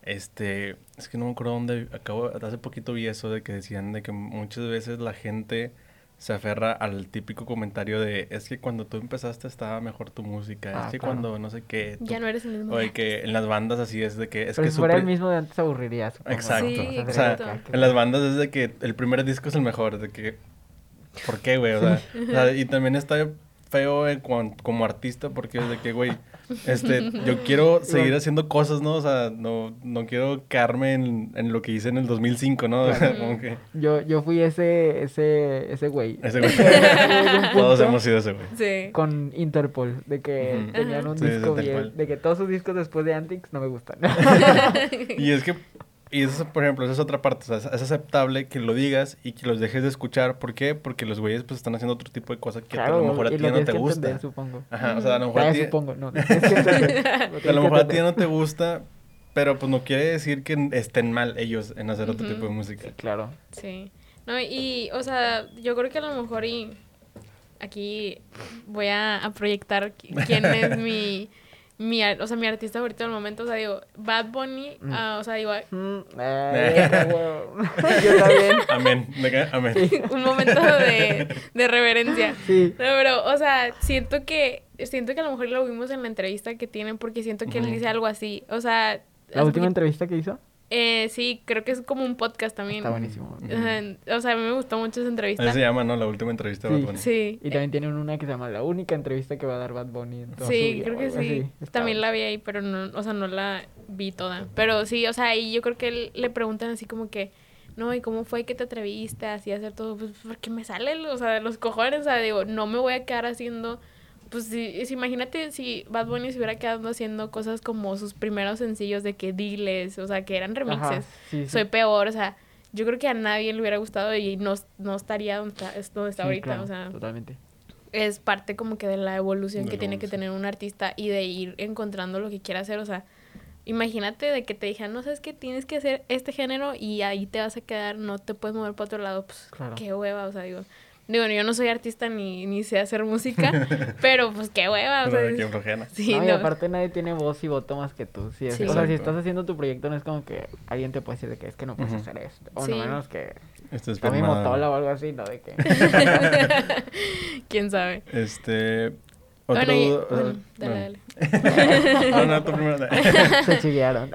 este es que no me acuerdo dónde acabo hace poquito vi eso de que decían de que muchas veces la gente se aferra al típico comentario de es que cuando tú empezaste estaba mejor tu música, Ah, es que claro. cuando no sé qué, tú- Ya no eres el mismo. o de que en las bandas así es de que es Pero que si fuera el mismo de antes aburriría. supongo. Exacto. Sí, o O sea, exacto. en las bandas es de que el primer disco es el mejor, de que ¿por qué, güey? O sea, o sea, y también está feo en cuan- como artista porque es de que, güey, este, yo quiero seguir haciendo cosas, ¿no? O sea, no, no quiero quedarme en, en lo que hice en el 2005, ¿no? O sea, como que Yo, yo fui ese, ese, ese güey. ese [LAUGHS] güey. Todos hemos sido ese güey. Sí. Con Interpol, de que tenían un Sí, disco bien, de que todos sus discos después de Antics no me gustan. [LAUGHS] Y es que, y eso, por ejemplo, esa es otra parte. O sea, es aceptable que lo digas y que los dejes de escuchar. ¿Por qué? Porque los güeyes pues están haciendo otro tipo de cosas que a lo mejor a ti lo no te que gusta. entender, supongo. Ajá, o sea, a lo mejor Ah, a ti, supongo, no. [LAUGHS] a lo mejor a ti no te gusta, pero pues no quiere decir que estén mal ellos en hacer otro tipo de música. Claro. Sí. No, y, o sea, yo creo que a lo mejor y aquí voy a, a proyectar qui- quién es mi, mi, ar- o sea, mi artista favorito del momento. O sea, digo, Bad Bunny, Mm. ah, o sea, digo, Mm, qué huevo. [LAUGHS] Yo también. Amén. un momento de, de reverencia. Sí. No, pero, o sea, siento que, siento que a lo mejor lo vimos en la entrevista que tienen porque siento que él dice algo así. O sea, La última poquito- entrevista que hizo eh, sí, creo que es como un podcast también. está buenísimo. O sea, a mí me gustó mucho esa entrevista. Se llama, ¿no? La última entrevista de Sí. Bad Bunny. Sí. Y también tienen una que se llama La única entrevista que va a dar Bad Bunny en Sí, vida, creo que sí. así. También la vi ahí, pero no, o sea, no la vi toda. Pero sí, o sea, ahí yo creo que él- le preguntan así como que, no, ¿y cómo fue que te atreviste así a hacer todo? Pues porque me sale, o sea, de los cojones, o sea, digo, no me voy a quedar haciendo, pues si, si- imagínate si Bad Bunny se hubiera quedado haciendo cosas como sus primeros sencillos de que diles, o sea, que eran remixes. Ajá, sí, sí. Soy peor, o sea, yo creo que a nadie le hubiera gustado y no, no estaría donde está, es donde está Sí, ahorita, claro, o sea Totalmente. es parte como que de la evolución De que la tiene que tener un artista y de ir encontrando lo que quiera hacer. O sea, imagínate de que te dijeran, no sabes que tienes que hacer este género y ahí te vas a quedar, no te puedes mover para otro lado. Pues Claro. qué hueva, o sea, digo. Digo, yo no soy artista ni, ni sé hacer música, [LAUGHS] pero pues qué hueva, o Pero sea. de que flojera. Sí, no, y aparte nadie tiene voz y voto más que tú. Sí, es- Sí. O sea, si estás haciendo tu proyecto no es como que alguien te puede decir de que es que no puedes hacer esto. O Sí. no menos que Este es firmado. Motola o algo así, ¿no? De que... [LAUGHS] ¿Quién sabe? Este. Otro. Bueno, y- uh, bueno, dale, dale. [LAUGHS] no, no, tú primero. Se chiviaron.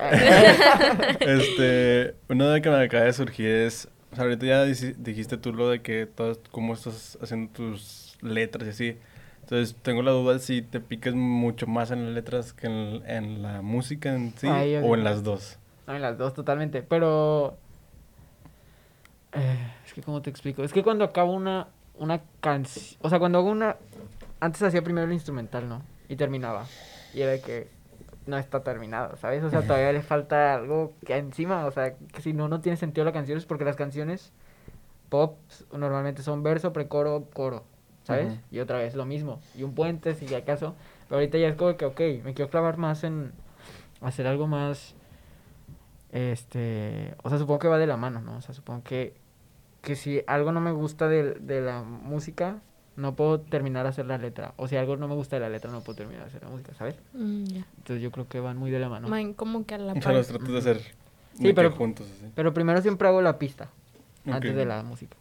Este, una duda que me acaba de surgir es, o sea, ahorita ya dijiste tú lo de que todas, cómo estás haciendo tus letras y así. Entonces, tengo la duda si te picas mucho más en las letras que en, en la música en sí Ay, o en las dos. No, en las dos totalmente. Pero... eh, es que, ¿cómo te explico? Es que cuando acabo una, una canción... O sea, cuando hago una... Antes hacía primero el instrumental, ¿no? Y terminaba. Y era de que no está terminado, ¿sabes? O sea, todavía le falta algo que encima, o sea, que si no, no tiene sentido la canción es porque las canciones pop normalmente son verso, precoro, coro, ¿sabes? Y otra vez lo mismo. Y un puente, si acaso. Pero ahorita ya es como que, ok, me quiero clavar más en hacer algo más este, o sea, supongo que va de la mano, ¿no? O sea, supongo que, que si algo no me gusta de, de la música, no puedo terminar a hacer la letra. O si algo no me gusta de la letra, no puedo terminar a hacer la música, ¿sabes? Mm. Entonces yo creo que van muy de la mano. Man, como que a la O sea, los tratas de hacer Sí, de pero- juntos, así. Pero primero siempre hago la pista, antes de la música.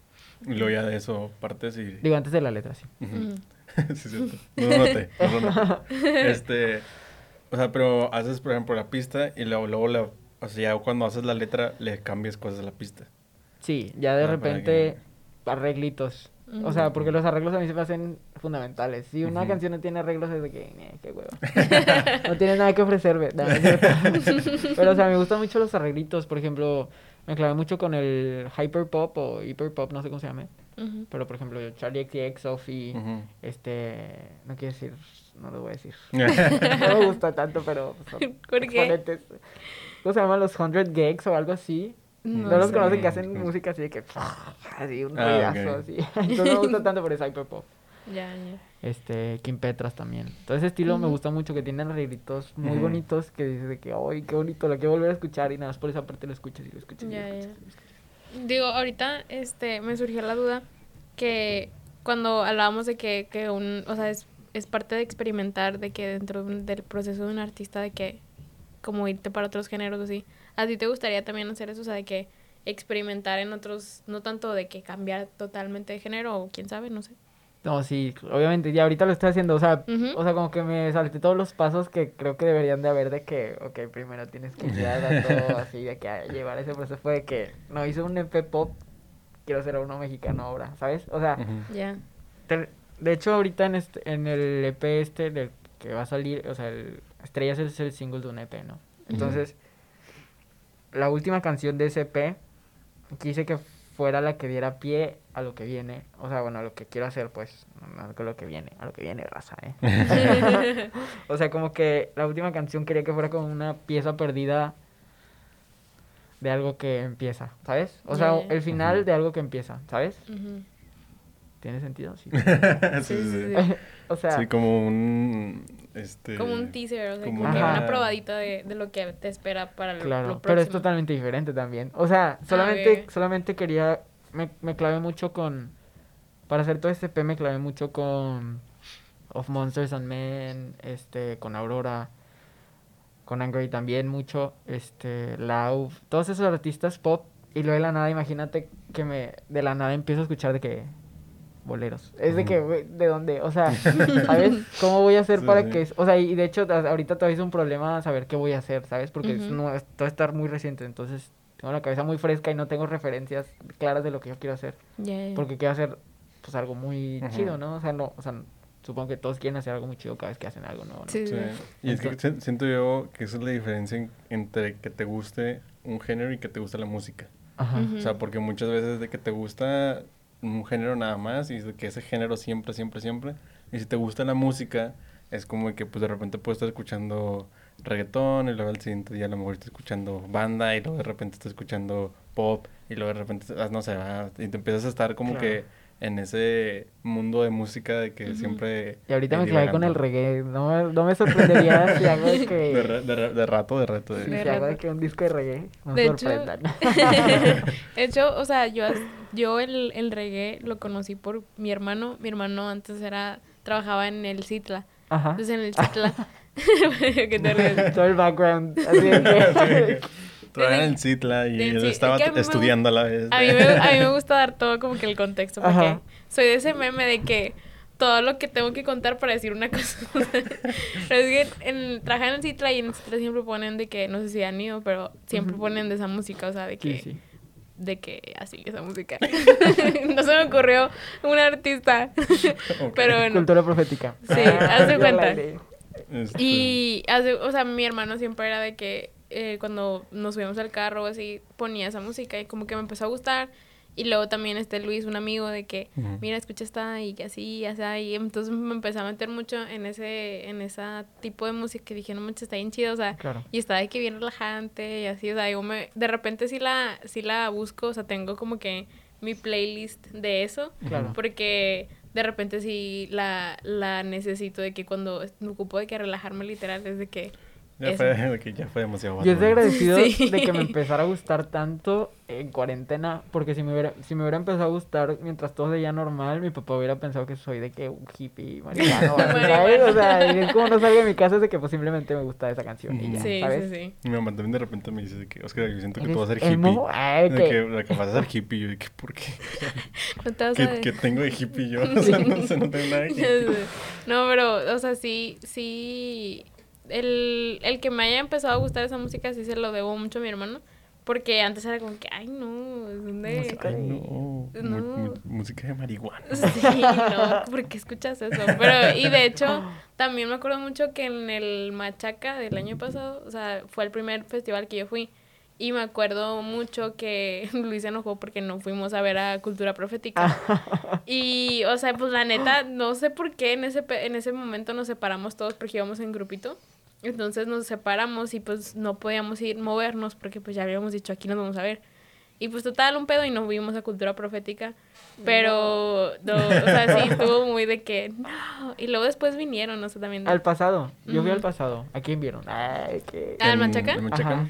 Y luego ya de eso partes y... Digo, antes de la letra, sí. Ujú. Ujú. [LAUGHS] sí, cierto. No noté, no noté. [LAUGHS] Este, o sea, pero haces, por ejemplo, la pista y luego, luego la, o sea, ya cuando haces la letra le cambias cosas a la pista. Sí, ya de Ah, repente arreglitos. O sea, porque los arreglos a mí se me hacen fundamentales. Si una canción no tiene arreglos es de que, eh, qué huevo. [LAUGHS] no tiene nada que ofrecerme. No. [LAUGHS] Pero, o sea, me gustan mucho los arreglitos. Por ejemplo, me clavé mucho con el hyperpop o hyperpop, no sé cómo se llame. Pero, por ejemplo, Charlie XCX, Sophie, Ujú. este... No quiero decir, no lo voy a decir. [LAUGHS] No me gusta tanto, pero son ¿Por qué? exponentes. ¿Cómo se llaman los 100 Gigs o algo así? No No, los sé. conocen que hacen música así de que... [LAUGHS] Así, un Ah, ruidazo, así. [LAUGHS] Entonces no me gusta tanto, pero es hyperpop. Ya, ya. Este, Kim Petras también. Todo ese estilo me gusta mucho, que tienen arreglitos muy bonitos, que dices de que, ¡ay, qué bonito! Lo quiero volver a escuchar y nada más por esa parte lo escuchas y lo escuchas. y lo Ya, ya. escuchas y lo escuchas. Digo, ahorita este, me surgió la duda que cuando hablábamos de que, que un, o sea, es, es parte de experimentar, de que dentro de un- del proceso de un artista, de que como irte para otros géneros así, ¿a ti te gustaría también hacer eso? O sea, de que experimentar en otros, no tanto de que cambiar totalmente de género o quién sabe, no sé. No, sí, obviamente, ya ahorita lo estoy haciendo, o sea, o sea, como que me salté todos los pasos que creo que deberían de haber de que, ok, primero tienes que llegar a [LAUGHS] todo así, de que a llevar ese proceso fue de que, no, hice un EP pop, quiero hacer uno mexicano ahora, ¿sabes? O sea. Ya. de hecho ahorita en este, en el EP este del que va a salir, o sea, el Estrellas es el single de un EP, ¿no? Entonces, la última canción de ese EP quise que fuera la que diera pie a lo que viene. O sea, bueno, a lo que quiero hacer, pues, a lo que viene, a lo que viene, raza, ¿eh? [LAUGHS] o sea, como que la última canción quería que fuera como una pieza perdida de algo que empieza, ¿sabes? O sea, el final de algo que empieza, ¿sabes? ¿Tiene sentido? [LAUGHS] Sí. sí, Sí, sí, sí, sí. [LAUGHS] sí. o sea, Sí, como un, este... Como un teaser, o sea, como como que una- probadita de, de lo que te espera para lo, Claro, lo pero es totalmente diferente también. O sea, solamente, ok. solamente quería, me, me clavé mucho con, para hacer todo este EP me clavé mucho con Of Monsters and Men, este, con Aurora, con Angry también mucho, este, Lau, todos esos artistas pop, y luego de la nada, imagínate que me, de la nada empiezo a escuchar de que, boleros. Es de que, güey, ¿de dónde? O sea, [LAUGHS] ¿sabes? ¿Cómo voy a hacer Sí, para sí. que... O sea, y de hecho, ahorita todavía es un problema saber qué voy a hacer, ¿sabes? Porque es Ujú. no, es- todo está muy reciente, entonces tengo la cabeza muy fresca y no tengo referencias claras de lo que yo quiero hacer. Porque quiero hacer, pues, algo muy chido, ¿no? O sea, no, o sea, supongo que todos quieren hacer algo muy chido cada vez que hacen algo nuevo, ¿no? Sí. Y es que siento yo que esa es la diferencia en- entre que te guste un género y que te guste la música. Ajá. O sea, porque muchas veces de que te gusta un género nada más y que ese género siempre, siempre, siempre. Y si te gusta la música, es como que pues de repente puedes estar escuchando reggaetón y luego al siguiente día a lo mejor estás escuchando banda y luego de repente estás escuchando pop y luego de repente, ah, no sé, va, y te empiezas a estar como Claro. que en ese mundo de música de que siempre... Y ahorita me clavé con el reggae. No, me- no me sorprendería [LAUGHS] si hago de que... De, de de rato, de rato. de- si De hago de rato. que un disco de reggae. No De hecho- sorprendan. [LAUGHS] De hecho, o sea, yo, yo el, el reggae lo conocí por mi hermano. Mi hermano antes era, trabajaba en el Citla. Ajá. Entonces en el Citla. [LAUGHS] ¿Qué te? Todo el background. Así de que... Trabajaba en el Citla y estaba es que a mí me estudiando a la vez. A mí, me, a mí me gusta dar todo como que el contexto, porque Ajá. soy de ese meme de que todo lo que tengo que contar para decir una cosa. [LAUGHS] pero es que en, trabajan en el Citla y en el Citla siempre ponen de que, no sé si han ido, pero siempre ponen de esa música, o sea, de que, Sí, sí. de que así, esa música. [LAUGHS] no se me ocurrió un artista, pero bueno. Cultura profética. Sí, haz de [LAUGHS] cuenta. Este, Y, hace- o sea, mi hermano siempre era de que eh, cuando nos subíamos al carro o así, ponía esa música y como que me empezó a gustar. Y luego también este Luis, un amigo, de que, mira, escucha esta y que así, así, y entonces me empecé a meter mucho en ese, en ese tipo de música que dije, no manches, está bien chido, o sea, Claro. y está de que bien relajante y así, o sea, yo me, de repente sí la, sí la busco, o sea, tengo como que mi playlist de eso, Claro. porque de repente sí la, la necesito de que cuando me ocupo de que relajarme literal es de que Ya fue, [LAUGHS] ya fue demasiado Yo estoy agradecido [LAUGHS] Sí. de que me empezara a gustar tanto en cuarentena, porque si me hubiera, si me hubiera empezado a gustar mientras todo seguía normal, mi papá hubiera pensado que soy de que un hippie [LAUGHS] marihuano, ¿sabes? O sea, y es como no salgo de mi casa es de que pues simplemente me gusta esa canción y ya, Sí, ¿sabes? sí, sí. Mi mamá también de repente me dice de que, Oscar, yo siento que ¿Eres tú vas a ser hippie. Ay, De que- que, de que vas a ser hippie. Yo, de que, ¿por qué? No te vas ¿Qué, a... tengo de hippie yo? O sea, no tengo nada de hippie. No, pero, o sea, sí, sí. El, el que me haya empezado a gustar esa música sí se lo debo mucho a mi hermano. Porque antes era como que, ay, no, es donde. Música Ay, no. No. mu- música de marihuana. Sí, no, ¿por qué escuchas eso? Pero, y de hecho, también me acuerdo mucho que en el Machaca del año pasado, o sea, fue el primer festival que yo fui. Y me acuerdo mucho que [LAUGHS] Luis se enojó porque no fuimos a ver a Cultura Profética. [LAUGHS] Y, o sea, pues la neta, no sé por qué en ese, en ese momento nos separamos todos porque íbamos en grupito. Entonces nos separamos y pues no podíamos ir, movernos porque pues ya habíamos dicho aquí nos vamos a ver. Y pues total, un pedo y nos vimos a Cultura Profética. Pero, no, o sea, sí, estuvo muy de que, no. Y luego después vinieron, no sé, también. Al pasado, yo fui Ujú. al pasado. ¿A quién vieron? Ay, que... ¿Al Machaca? Machaca.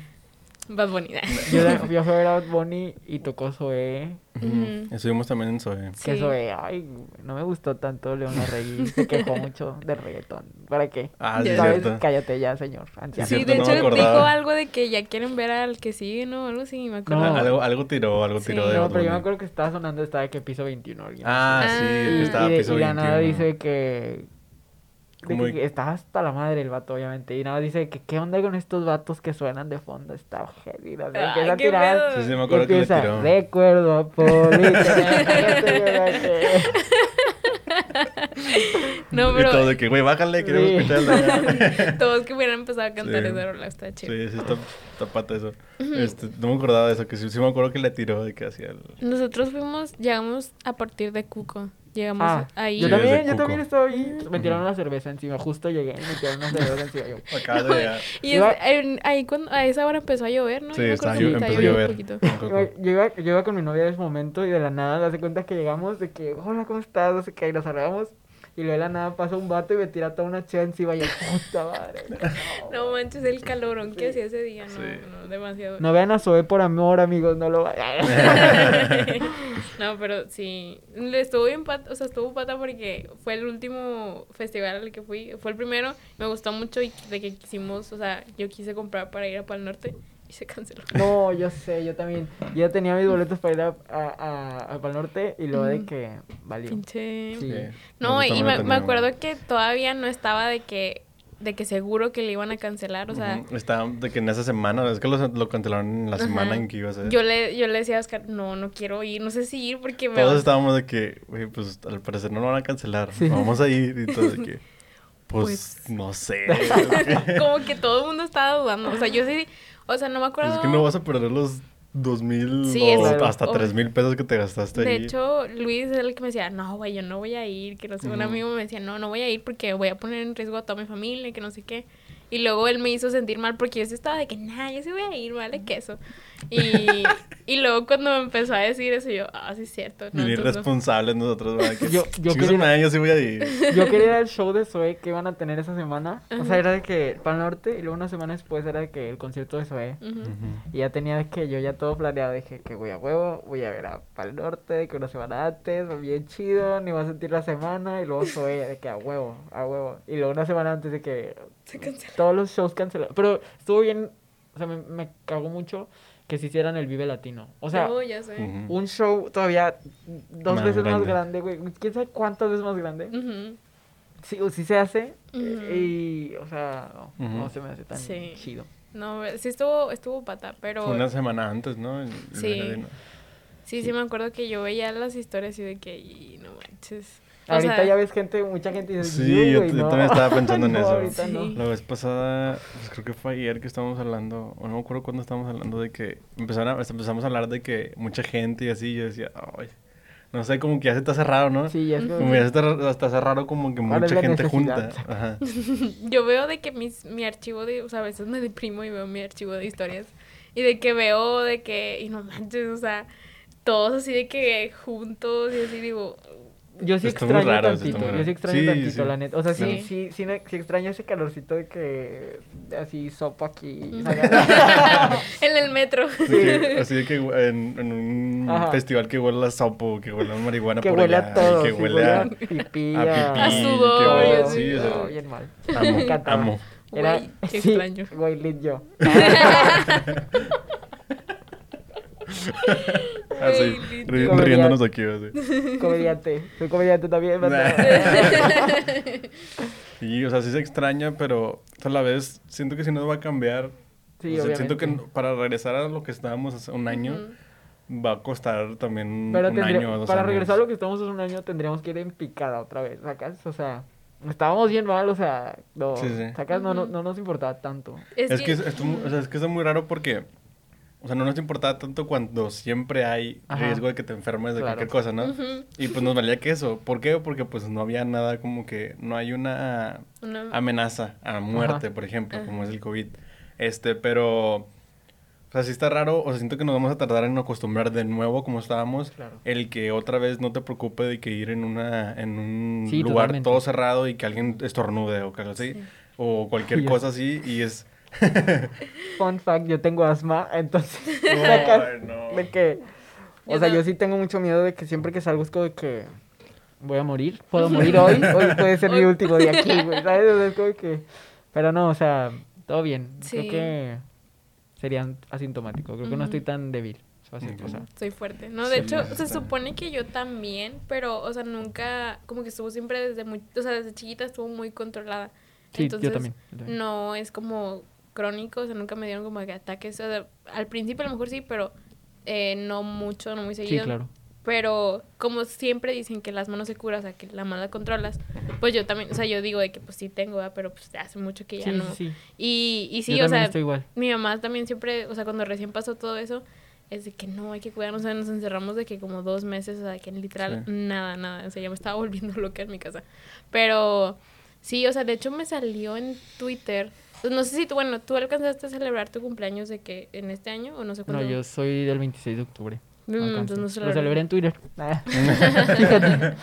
Más [LAUGHS] bonita. Yo, yo fui a ver a Bad Bunny y tocó Zoé. Ujú. Estuvimos también en Zoe. Que Sí. Zoé, ay, no me gustó tanto León Larregui. Se quejó mucho de reggaetón. ¿Para qué? Ah, sí, ¿Sabes? cierto. Cállate ya, señor. anciano. Sí, cierto, de no hecho dijo algo de que ya quieren ver al que sigue, ¿no? Algo así, me acuerdo. No. Algo, algo tiró, algo tiró Sí. de No, Bad pero yo me Bunny. acuerdo que estaba sonando, estaba de que piso 21. alguien Ah, sí, Ah. que y, estaba y de, piso y la nada 21. dice que, de Como- que está hasta la madre el vato, obviamente. Y nada dice que qué onda con estos vatos que suenan de fondo. Está heavy. O sea, Ay, empieza a tirar. Sí, sí, me y acuerdo que le tiró. recuerdo No, Y pero todo de que, güey, bájale, queremos Sí. escucharla. [LAUGHS] [LAUGHS] todos que hubieran empezado a cantar Sí. esa rola, está chido. Sí, sí, está, está pata eso. Este, no me acordaba de eso, que sí, sí me acuerdo que le tiró de que hacía el... Nosotros fuimos, llegamos a partir de Cuco. Llegamos Ah, ahí. yo también, yo también estaba ahí. Me tiraron una cerveza encima. Justo llegué y me tiraron una cerveza encima. Yo, [LAUGHS] Acaba de llegar. [LAUGHS] Y Iba- es- en- ahí cuando, a esa hora empezó a llover, ¿no? Sí, Yo que empezó a llover. iba con mi novia en ese momento y de la nada, hace cuenta que llegamos de que, hola, ¿cómo estás? No sé qué, y nos saludamos. Y luego de la nada pasa un vato y me tira toda una chela encima y yo, [LAUGHS] puta madre. No, No manches, el calorón que hacía ese día, no, Sí. no, demasiado. No vean a Zoe por amor, amigos, no lo vayan. [LAUGHS] no, pero sí, le estuvo bien pata, o sea, estuvo pata porque fue el último festival al que fui, fue el primero, me gustó mucho y de que quisimos, o sea, yo quise comprar para ir a Pal Norte y se canceló. No, yo sé, yo también. Yo ya tenía mis boletos para ir a, a, a, a Pal Norte y luego de que valió. Pinche. Sí. Sí. No, y me, me acuerdo que todavía no estaba de que de que seguro que le iban a cancelar, o sea, Ujú, Estaba de que en esa semana, es que lo, lo cancelaron en la semana en que iba a ser. yo le yo le decía a Oscar, no, no quiero ir, no sé si ir porque me Todos va- estábamos de que, güey, pues al parecer no lo van a cancelar. Sí. Vamos a ir y todo de que, [LAUGHS] pues, Pues- no sé. [LAUGHS] como que todo el mundo estaba dudando, o sea, yo sí, o sea, no me acuerdo. es que no vas a perder los dos mil Sí, o hasta tres mil pesos que te gastaste De ahí. hecho, Luis es el que me decía, no, güey, yo no voy a ir, que no sé, un Ujú. amigo me decía, no, no voy a ir porque voy a poner en riesgo a toda mi familia, que no sé qué. Y luego él me hizo sentir mal porque yo sí estaba de que, nah, yo sí voy a ir, vale, queso. Y, y luego cuando me empezó a decir eso, yo, ah, sí es cierto. No, Bien entonces no". irresponsables nosotros. Que, Yo- yo quería- dan, yo sí voy a ir. Yo quería ir al show de Zoe que iban a tener esa semana. O sea, era de que Pal Norte y luego una semana después era de que el concierto de Zoe. Y ya tenía de que yo ya todo planeado. Dije que voy a huevo, voy a ver a Pal Norte, que una semana antes, bien chido, ni va a sentir la semana. Y luego Zoe, de que a huevo, a huevo. Y luego una semana antes de que Se canceló. todos los shows cancelados. Pero estuvo bien, o sea, me, me cagó mucho que se hicieran el Vive Latino. O sea, No, ya sé. Ujú. un show todavía dos Más veces más grande. güey. ¿Quién sabe cuántas veces más grande? Sí, o sí se hace. Y, o sea, no, se me hace tan Sí. chido. No, sí estuvo, estuvo pata, pero Fue una semana antes, ¿no? El- el Sí. Sí, sí me acuerdo que yo veía las historias y de que, y no manches. Ahorita sea, ya ves gente, mucha gente dice, Sí, yo, yo no". también estaba pensando en [LAUGHS] No, eso. ahorita Sí. no. La vez pasada, pues creo que fue ayer que estábamos hablando, o no me acuerdo cuándo estábamos hablando de que empezaron a- empezamos a hablar de que mucha gente y así, yo decía, ay, no sé, como que ya se hace raro, ¿no? Sí, ya es Como como- ya se hasta hace raro como que Ahora mucha gente junta. [LAUGHS] Ajá. [LAUGHS] Yo veo de que mis, mi archivo de, o sea, a veces me deprimo y veo mi archivo de historias. Y de que veo de que, y no manches, o sea, todos así de que juntos y así digo, Yo sí Está muy extraño raro, tantito, yo sí extraño Sí, tantito, sí. la neta. O sea, sí, sí, sí, sí extraño ese calorcito de que así sopa aquí. [LAUGHS] En el metro. De que- así de que en, en un Ajá. festival que huele a sapo, que huele a marihuana que por huele allá, a todo, que sí, huele a... pipí, a pipí, A sudor, que huele- sí, o sea, no, bien mal. amo, amo. Era, Güey, qué [LAUGHS] sí, extraño. güey, lit yo. [LAUGHS] [LAUGHS] Así, ri- Comediante. riéndonos aquí, así. [LAUGHS] Comediante, soy comediante también. [LAUGHS] Sí, o sea, sí se extraña, pero a la vez siento que si no va a cambiar. Sí, o sea, siento que para regresar a lo que estábamos hace un año va a costar también Pero un tendría- año o dos para años. regresar a lo que estamos hace un año tendríamos que ir en picada otra vez, ¿sacas? O sea, estábamos bien mal, o sea, no, Sí, sí. ¿sacas? No, no, no nos importaba tanto. Es, Es que, que, es, esto o sea, es que está muy raro porque, o sea, no nos importaba tanto cuando siempre hay Ajá. riesgo de que te enfermes de Claro. cualquier cosa, ¿no? Y pues nos valía que eso. ¿Por qué? Porque pues no había nada como que, no hay una una- amenaza a muerte, Ajá. por ejemplo, Ajá. como es el COVID. Este, pero, o sea, sí está raro, o sea, siento que nos vamos a tardar en acostumbrar de nuevo como estábamos. Claro. El que otra vez no te preocupe de que ir en una, en un Sí, lugar totalmente. todo cerrado y que alguien estornude o que algo así. Sí. O cualquier [LAUGHS] cosa así y es... [LAUGHS] Fun fact, yo tengo asma, entonces, [LAUGHS] Ay, ¿sacas? no. De que, o Yo sea, no. yo sí tengo mucho miedo de que siempre que salgo es como de que voy a morir, puedo [LAUGHS] morir hoy, hoy puede ser mi último día aquí, güey, ¿sabes? O sea, es como que, pero no, o sea, todo bien, Sí. creo que sería asintomático, creo que no estoy tan débil, fácil, o sea, Soy fuerte. No, de Sí, hecho, se supone que yo también, pero, o sea, nunca, como que estuvo siempre desde muy, o sea, desde chiquita estuvo muy controlada. sí, Entonces, yo también, yo también. No es como crónico, o sea, nunca me dieron como que ataques. o sea, al principio a lo mejor sí, pero eh, no mucho, no muy Sí, seguido. claro. Pero como siempre dicen que las manos se curan, o sea, que la mano la controlas, pues yo también, o sea, yo digo de que pues sí tengo, ¿verdad? pero pues hace mucho que ya Sí, no. sí, sí. Y, y sí, yo o sea, estoy igual. mi mamá también siempre, o sea, cuando recién pasó todo eso, es de que no, hay que cuidarnos, o sea, nos encerramos de que como dos meses, o sea, de que literal Sí. nada, nada, o sea, ya me estaba [LAUGHS] volviendo loca en mi casa. Pero sí, o sea, de hecho me salió en Twitter, no sé si tú, bueno, tú alcanzaste a celebrar tu cumpleaños de que en este año o no sé No, cuándo. yo soy del 26 de octubre. Mm, entonces no Lo celebré. celebré en Twitter. Ah. [LAUGHS]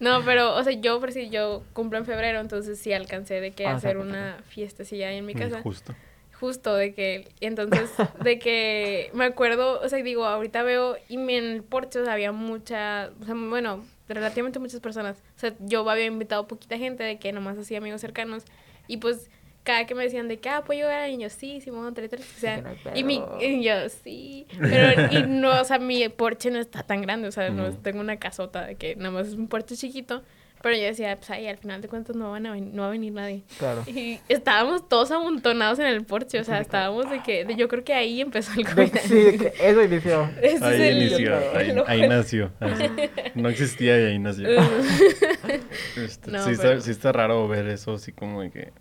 No, pero, o sea, yo, por si yo cumplo en febrero, entonces sí alcancé de que Ah, o sea, hacer una fiestecilla ahí en mi Mm, casa. Justo. Justo de que, entonces, [LAUGHS] de que me acuerdo, o sea, digo, ahorita veo, y en el porche, o sea, había mucha, o sea, bueno, relativamente muchas personas. O sea, yo había invitado poquita gente de que nomás hacía amigos cercanos, y pues, cada que me decían de que, ah, ¿puedo llegar? Y yo, sí, Simón, tres, tres, o sea, no y, mi, y yo, sí, pero, y no, o sea, mi porche no está tan grande, o sea, no Ujú. tengo una casota de que nada más es un porche chiquito, pero yo decía, pues ahí, al final de cuentas no, van a ven- no va a venir nadie. Claro. Y estábamos todos amontonados en el porche, o sea, estábamos de que, de- yo creo que ahí empezó el COVID. sí, de que eso inició. [LAUGHS] Ese Ahí es el- inició, ahí, el- ahí nació. así. No existía y ahí nació. [LAUGHS] Este, No, sí, pero- está, sí está raro ver eso, así como de que...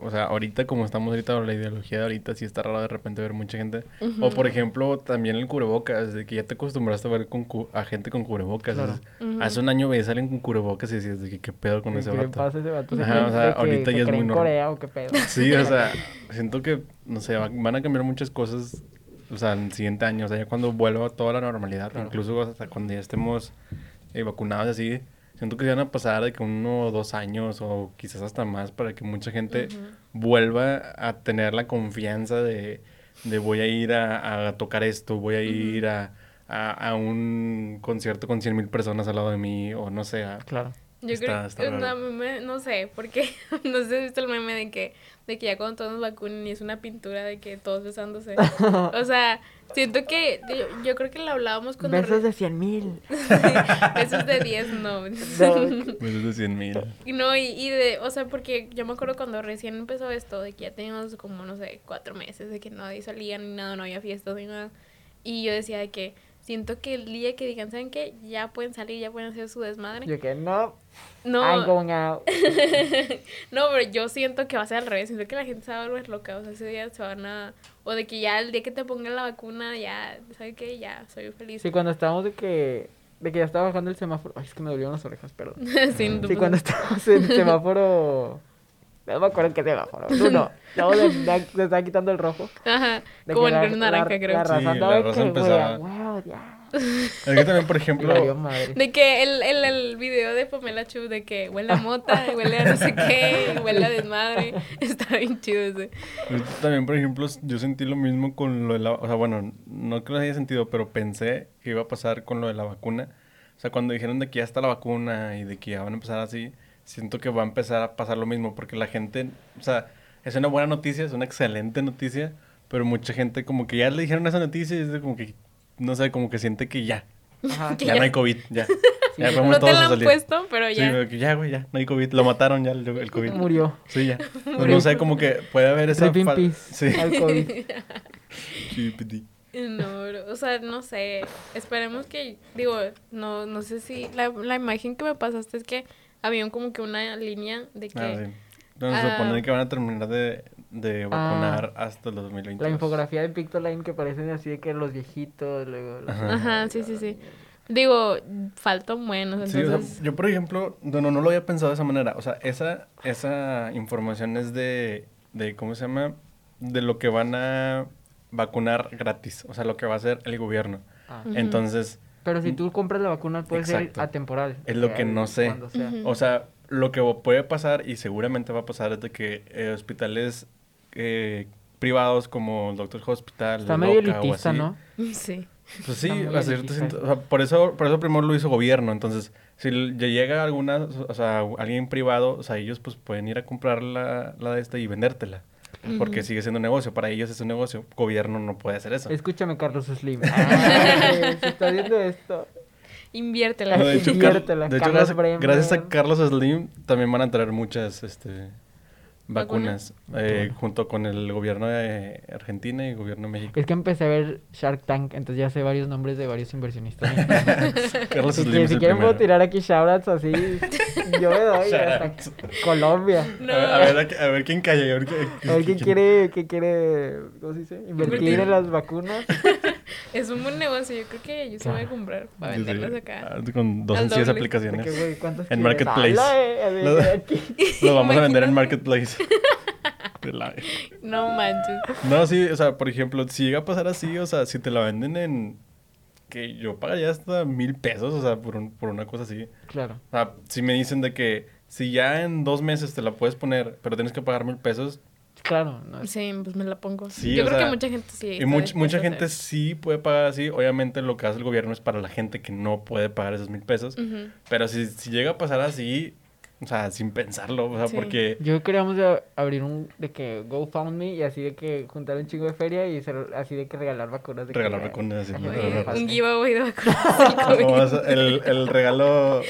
O sea, ahorita como estamos ahorita, la ideología de ahorita, sí está raro de repente ver mucha gente. O por ejemplo, también el cubrebocas, de que ya te acostumbraste a ver con cu- a gente con cubrebocas. Claro. Es- Ujú. Hace un año veías alguien con cubrebocas y decías de que qué pedo con ¿Qué ese vato. pasa a ese vato? ¿Se Ajá, cree o sea, ahorita se ya es muy normal. Corea o qué pedo? Sí, o sea, [LAUGHS] siento que, no sé, va- van a cambiar muchas cosas, o sea, en el siguiente año, o sea, ya cuando vuelva toda la normalidad, Claro. incluso hasta cuando ya estemos eh, vacunados y así, siento que se van a pasar de que uno o dos años o quizás hasta más para que mucha gente vuelva a tener la confianza de, de voy a ir a, a tocar esto, voy a ir a, a, a un concierto con 100 mil personas al lado de mí, o no sé, a- Claro. Yo Está- creo está no, me- no sé, porque [LAUGHS] no sé si has visto el meme de que, de que ya cuando todos nos vacunen y es una pintura de que todos besándose. [LAUGHS] o sea, siento que, yo, yo creo que lo hablábamos cuando... Besos de 100 mil. [LAUGHS] Besos de 10, no. menos [LAUGHS] de 100 mil. Y No, y, y de, o sea, porque yo me acuerdo cuando recién empezó esto, de que ya teníamos como, no sé, cuatro meses, de que nadie salía ni nada, no había fiestas ni nada. Y yo decía de que siento que el día que digan, ¿saben qué? Ya pueden salir, ya pueden hacer su desmadre. Yo que no, I'm no, going out. [LAUGHS] no, pero yo siento que va a ser al revés. Siento que la gente se va a volver loca. O sea, ese día se van a. O de que ya el día que te pongan la vacuna, ya, ¿sabes qué? Ya, soy feliz. Sí, cuando estábamos de que, de que ya estaba bajando el semáforo. Ay, es que me dolieron las orejas, perdón. Sin [LAUGHS] Sí, duda. cuando estábamos en el semáforo. No me acuerdo en qué semáforo. No, no. Le- le estaba quitando el rojo. Ajá, De como el naranja, la- creo. La raza Sí, andaba la raza que, empezaba- a huevo, Es que también, por [LAUGHS] ejemplo. De que el, el, el video de Pamela Chu de que huele a mota, [LAUGHS] huele a no sé qué, huele a desmadre. [LAUGHS] Está bien chido ese. También, por ejemplo, yo sentí lo mismo con lo de la... O sea, bueno, no que lo haya sentido, pero pensé que iba a pasar con lo de la vacuna. O sea, cuando dijeron de que ya está la vacuna y de que ya van a empezar así, siento que va a empezar a pasar lo mismo, porque la gente... O sea, es una buena noticia, es una excelente noticia, pero mucha gente como que ya le dijeron esa noticia y es de como que... No sé, como que siente que ya. Ajá. Que Ya, ya. no hay COVID, ya. [LAUGHS] ya Sí. podemos No te todos la a han salir. puesto, pero Sí, ya. pero que ya, güey, ya, no hay COVID. Lo mataron ya el, el COVID. Murió. Sí, ya. [LAUGHS] No, no sé, como que puede haber esa... Fal- peace Sí. al COVID. [LAUGHS] No, bro, o sea, no sé. Esperemos que, digo, no, no sé si la, la imagen que me pasaste es que había un- como que una línea de que Ah, sí. Entonces se Ah. supone que van a terminar de, de vacunar hasta el 2020. La infografía de Pictoline que parecen así de que los viejitos, luego... los- Ajá. Ajá, sí, sí, sí. Digo, faltan buenos, Sí, o sea, entonces. yo por ejemplo, no, no, lo había pensado de esa manera. O sea, esa, esa información es de, de, ¿cómo se llama? De lo que van a vacunar gratis. O sea, lo que va a hacer el gobierno. Ah. Entonces, Pero si tú compras la vacuna puede Exacto. ser atemporal. Es lo que no sé. o sea, lo que puede pasar y seguramente va a pasar es de que eh, hospitales eh, privados como el Doctor Hospital, Está medio Loca o así, ¿no? [LAUGHS] Sí. Pues sí, Está a cierto o sea, por eso, por eso primero lo hizo gobierno. Entonces, si llega alguna, o sea, alguien privado, o sea, ellos pues pueden ir a comprar la, la de esta y vendértela. Porque sigue siendo un negocio. Para ellos es un negocio. Gobierno no puede hacer eso. Escúchame, Carlos Slim. Ay, si estás viendo esto. Inviértela. No, de hecho, Inviértela, de hecho, Carlos gracias, gracias a Carlos Slim también van a traer muchas este, vacunas. eh, junto con el gobierno de Argentina y el gobierno de México. Es que empecé a ver Shark Tank, entonces ya sé varios nombres de varios inversionistas. [LAUGHS] Carlos si, quieren- si quieren puedo tirar aquí shoutouts así. Yo me doy hasta. Colombia. No. A ver, a ver, a ver quién calla. A ver, qué- A ver quién quiere, quién quiere, ¿cómo se dice? Invertir Invertir. en las vacunas. [LAUGHS] Es un buen negocio. Yo creo que yo se voy a comprar para Sí, venderlas acá. Ah, Con dos sencillas aplicaciones. que, güey, ¿cuántos En quieres? Marketplace. Eh, Lo- vamos a vender en. Marketplace. [LAUGHS] De la- No manches. No, sí, o sea, por ejemplo, si llega a pasar así, o sea, si te la venden en... Que yo pagaría hasta mil pesos, o sea, por, un- por una cosa así. Claro. O sea, si me dicen de que si ya en dos meses te la puedes poner, pero tienes que pagar mil pesos, Claro, no. Sí, pues me la pongo. Sí, yo creo sea, que mucha gente sí. y much- mucha gente hacer. sí puede pagar así. Obviamente lo que hace el gobierno es para la gente que no puede pagar esos mil pesos. Ujú. Pero si, si llega a pasar así, o sea, sin pensarlo, o sea, Sí. porque... Yo queríamos abrir un de que GoFundMe y así de que juntar un chingo de feria y hacer así de que regalar vacunas. De que- Regalar vacunas, sí, fácil. [LAUGHS] [LAUGHS] un giveaway de vacunas [LAUGHS] del COVID. el, el regalo...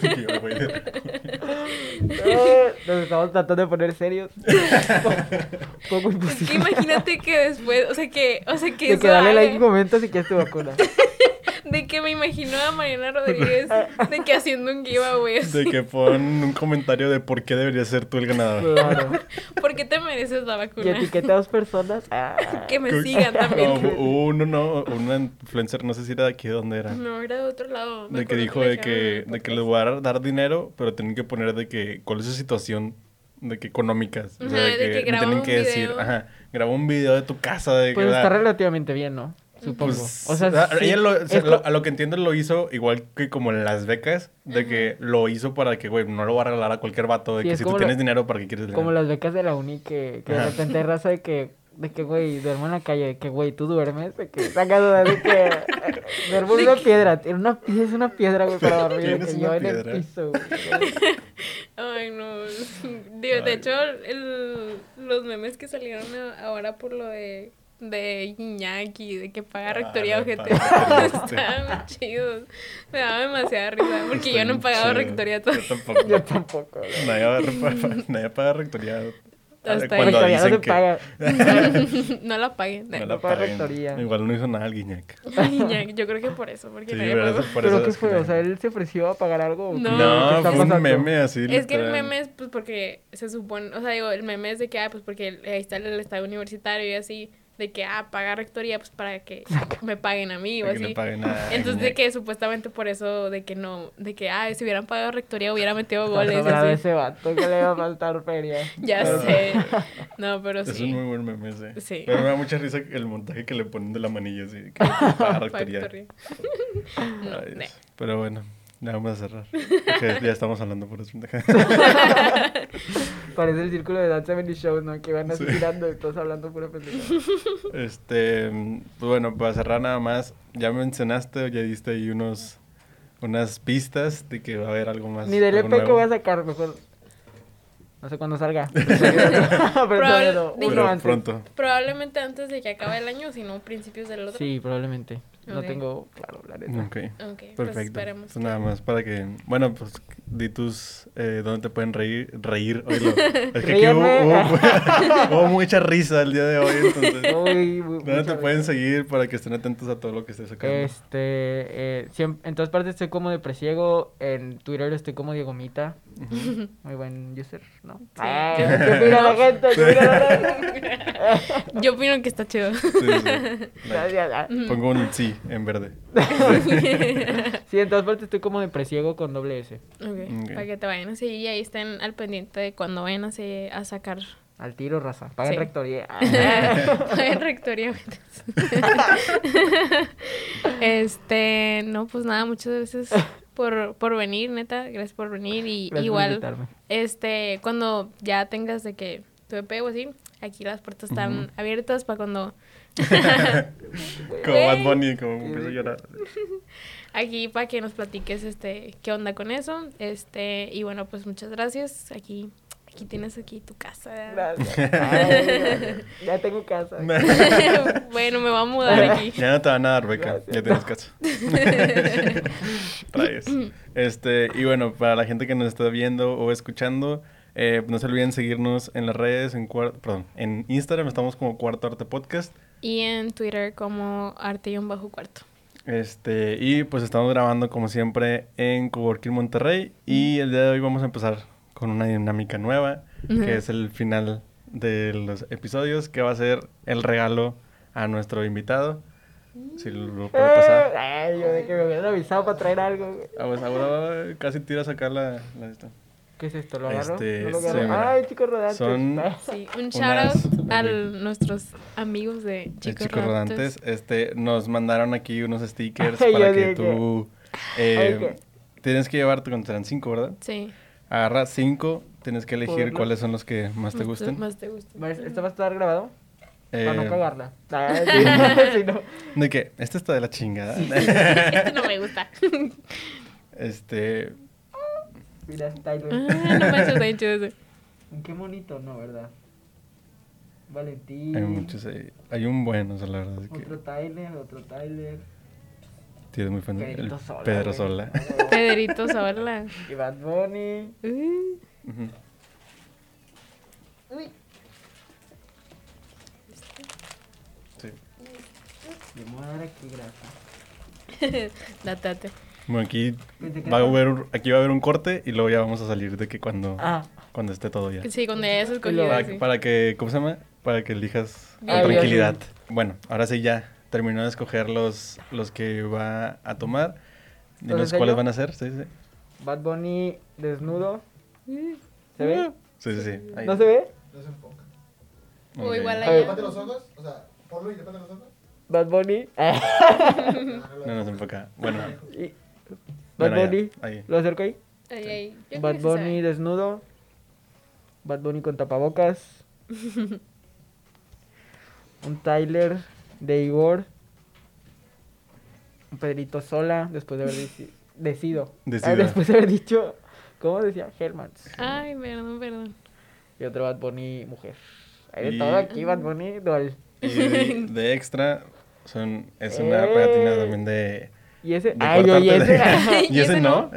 Giveaway. Eh, Nos estamos tratando de poner serios. Poco Es que imposible. imagínate que después, o sea que, o sea que De que dale like y comenta si quieres tu vacuna. De que me imagino a Mariana Rodríguez [LAUGHS] de que haciendo un giveaway así. De que pon un comentario de por qué deberías ser tú el ganador. Claro. [LAUGHS] ¿Por qué te mereces la Y vacuna? etiqueta a dos personas. Ah. [LAUGHS] Que me sigan No, también. hubo uno, no, una influencer, no sé si era de aquí, ¿de dónde era? No, era de otro lado. Me De que dijo de que, de que les voy a dar dinero, pero tienen que poner de que cuál es su situación de que económicas. O sea, de de que, que me tienen un que decir, video. ajá, graba un video de tu casa de que Pues o sea, está relativamente bien, ¿no? Supongo. pues, o sea, a- sí, ella lo- o sea, lo- a lo que entiendo lo hizo igual que como en las becas, de que lo hizo para que, güey, no lo va a regalar a cualquier vato, de Sí, que si tú tienes dinero, ¿para qué quieres dinero? como las becas de la uni que, que de repente hay raza de que, de que, güey, duermo en la calle, de que, güey, tú duermes, de que [LAUGHS] saca duda de que duermo en una piedra, tiene una es una piedra, güey, para dormir, de que yo en piedra. el piso, güey. Ay, no. Digo, de Ay. hecho, el, los memes que salieron ahora por lo de de Iñaki, de que paga Ah, rectoría pagar [LAUGHS] Estaban muy chidos. Me daba demasiada risa. Porque yo no he Está pagado bien rectoría. Yo tampoco. Yo tampoco. Nadie, va a repa- nadie paga rectoría. Hasta cuando Rectoría no se que paga. [LAUGHS] no la paguen. no la No paga paguen. rectoría. Igual no hizo nada el Guiñac. Iñaki, yo creo que por eso, porque Sí, nadie ¿verdad? pagó. Por ¿Pero eso qué fue? O sea, ¿él se ofreció a pagar algo? No. ¿Qué No, fue un pasando? meme así. Es que el meme es pues porque se supone, o sea, digo, el meme es de que, ah, pues porque ahí está el estado universitario y así, de que, ah, paga rectoría, pues [LAUGHS] para que me paguen a mí o Para que así. le paguen a [LAUGHS] Entonces, de que supuestamente por eso, de que no, de que, ah, si hubieran pagado rectoría hubiera metido goles. así. ese vato que le va a faltar feria. [LAUGHS] Ya Pero- sé. No, pero Es sí. un muy buen meme ese. Sí. Pero me da mucha risa el montaje que le ponen de la manilla así. Que paga rectoría. No, Ay. Pero bueno, ya vamos a cerrar. Porque ya estamos hablando por eso. [LAUGHS] Parece el círculo de Dance 70 Show, ¿no? Que van así Sí. girando y todos hablando pura pendejada. Este, pues bueno, para cerrar nada más, ya mencionaste o ya diste ahí unos, unas pistas de que va a haber algo más. Ni del EP que voy a sacar, mejor. No sé cuándo salga. [LAUGHS] Pero Probable- no, dije- uno Pero antes. pronto. Probablemente antes de que acabe el año, si no principios del otro. Sí, probablemente. No tengo claro, la neta. Ok, Ok, pues perfecto. esperemos. Pues nada más para que, bueno, pues di tus, eh, ¿dónde te pueden reír? Reír, oílo. [LAUGHS] Es que aquí hubo, hubo- [LAUGHS] hubo mucha risa el día de hoy, entonces. [LAUGHS] Uy, ¿Dónde te pueden risa. seguir para que estén atentos a todo lo que estés sacando? Este, eh, siem- en todas partes estoy como de presiego. En Twitter estoy como Diego Mita. Muy buen user, ¿no? Ah, Sí. ¿Qué opina la gente? ¿Qué opina la gente? Yo opino que está chido. Sí, sí. Like. Gracias. ah. Pongo un sí en verde. [LAUGHS] Sí, en todas partes estoy como de presiego con doble S. Para que te vayan a seguir y ahí estén al pendiente de cuando vayan a, a sacar. Al tiro, raza. Pagan Sí. rectoría. [LAUGHS] en rectoría. [LAUGHS] este, no, pues nada, muchas gracias por, por venir, neta. Gracias por venir. Y Gracias igual, este, cuando ya tengas de que tu EP o así, aquí las puertas están abiertas para cuando [LAUGHS] Como. Bad Bunny, como empiezo a llorar. [LAUGHS] aquí para que nos platiques este qué onda con eso. Este, y bueno, pues muchas gracias. Aquí aquí tienes aquí tu casa. Gracias. [LAUGHS] Ay, ya tengo casa. bueno, me voy a mudar aquí. Ya no te van a dar beca, Gracias. ya tienes casa. Rayos. Este, y bueno, para la gente que nos está viendo o escuchando, eh, no se olviden seguirnos en las redes, en perdón, en Instagram estamos como Cuarto Arte Podcast. Y en Twitter como arte y un bajo cuarto. Este, y pues estamos grabando como siempre en Coworking Monterrey. Y el día de hoy vamos a empezar con una dinámica nueva, que es el final de los episodios, que va a ser el regalo a nuestro invitado. Si lo puede pasar. Ay, yo de que me hubieran avisado para traer algo. Ah, pues ahora casi tiras acá la, la esta. ¿Qué es esto? ¿Lo agarro? Este, ¿No lo sí, agarro? mira. Ay, chicos rodantes. Son- Sí, un shout out a nuestros amigos de de Chicos, Chicos Rodantes. Este, nos mandaron aquí unos stickers [LAUGHS] Ay, para que tú... eh, Ay, tienes que llevarte, cuando serán cinco, ¿verdad? Sí. Agarra cinco, tienes que elegir ¿Puedo? cuáles son los que más te Más gusten. Más te gustan. ¿va- ¿Esto va a estar grabado? Eh, Para no cagarla. [LAUGHS] Sí, sí, no. ¿De qué? Este está de la chingada. Este no me gusta. [LAUGHS] este... Mira, Tyler. Ah, no manches, está chido ese. Qué bonito, ¿no? ¿Verdad? Valentín. Hay muchos ahí. Hay un bueno, o sea, la verdad es que... Otro Tyler, otro Tyler. Tienes muy fan. Pedrito Sola. Pedro. Sola. [LAUGHS] Pedrito Sola. Y Bad Bunny. Uh, Ujú. Uy. Sí. Le voy a dar aquí grasa. date. Bueno, aquí va a haber, aquí va a haber un corte y luego ya vamos a salir de que cuando, Ah, cuando esté todo ya. Sí, cuando ya escogido. Para, sí. para que, ¿cómo se llama? Para que elijas con Bien. tranquilidad. Bueno, ahora sí ya terminó de escoger los, los que va a tomar. Dinos ¿Entonces cuáles yo? van a ser. Sí, sí. Bad Bunny desnudo. ¿Se ve? Sí, sí, sí. Ahí. ¿No se ve? No se enfoca. O Ok. igual ahí. los ojos, o sea, ponlo y los ojos. Bad Bunny. [LAUGHS] No nos enfoca. Bueno, Y- Bad bueno, ya, Bunny. ahí. ¿Lo acerco ahí? Ahí, ahí. Yo creo Bad. Bunny desnudo. Bad Bunny con tapabocas. [LAUGHS] un Tyler de Igor. Un Pedrito Sola, después de haber deci- [LAUGHS] decido. Decida. Ah, después de haber dicho, ¿cómo decía? Hellmans. Ay, perdón, perdón. Y otro Bad Bunny mujer. Hay de Y- todo aquí, Bad Bunny dual. Y de, de [LAUGHS] extra son, es una Eh. pegatina también de, Y ese, de ay, yo, [LAUGHS] y ese. y ese no.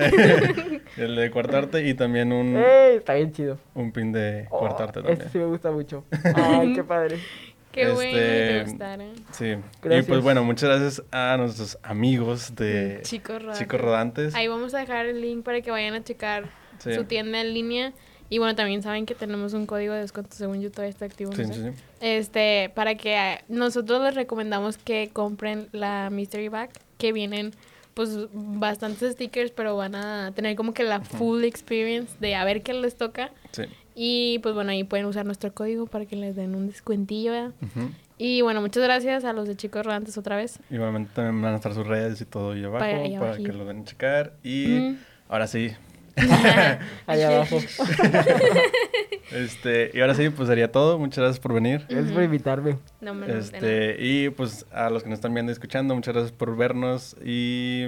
[LAUGHS] el de cuartarte y también un, Ey, está bien chido. un pin de Oh, cuartarte ese también. sí me gusta mucho. Ay, qué padre. [LAUGHS] Qué Este, bueno que te gustaron. Sí. Y Gracias. pues bueno, muchas gracias a nuestros amigos de Chicos rodantes. Chicos Rodantes. Ahí vamos a dejar el link para que vayan a checar Sí. su tienda en línea. Y bueno, también saben que tenemos un código de descuento, según yo todavía está activo. no Sí, sé. sí, sí. Este, para que eh, nosotros les recomendamos que compren la Mystery Bag, que vienen pues bastantes stickers, pero van a tener como que la full experience de a ver qué les toca. Sí. Y pues bueno, ahí pueden usar nuestro código para que les den un descuentillo. ¿verdad? Ujú. Y bueno, muchas gracias a los de Chicos Rodantes otra vez. Igualmente también van a estar sus redes y todo ahí abajo Para ahí que lo den a checar. Y Mm. ahora sí, [LAUGHS] Allá abajo. [LAUGHS] este, y ahora sí, pues sería todo. Muchas gracias por venir. Gracias por invitarme. No me este, Y pues a los que nos están viendo y escuchando, muchas gracias por vernos y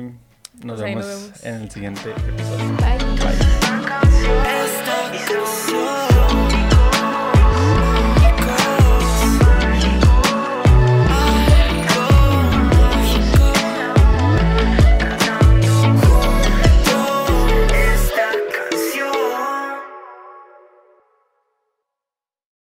nos, pues vemos, nos vemos, en el siguiente episodio. Bye. Bye.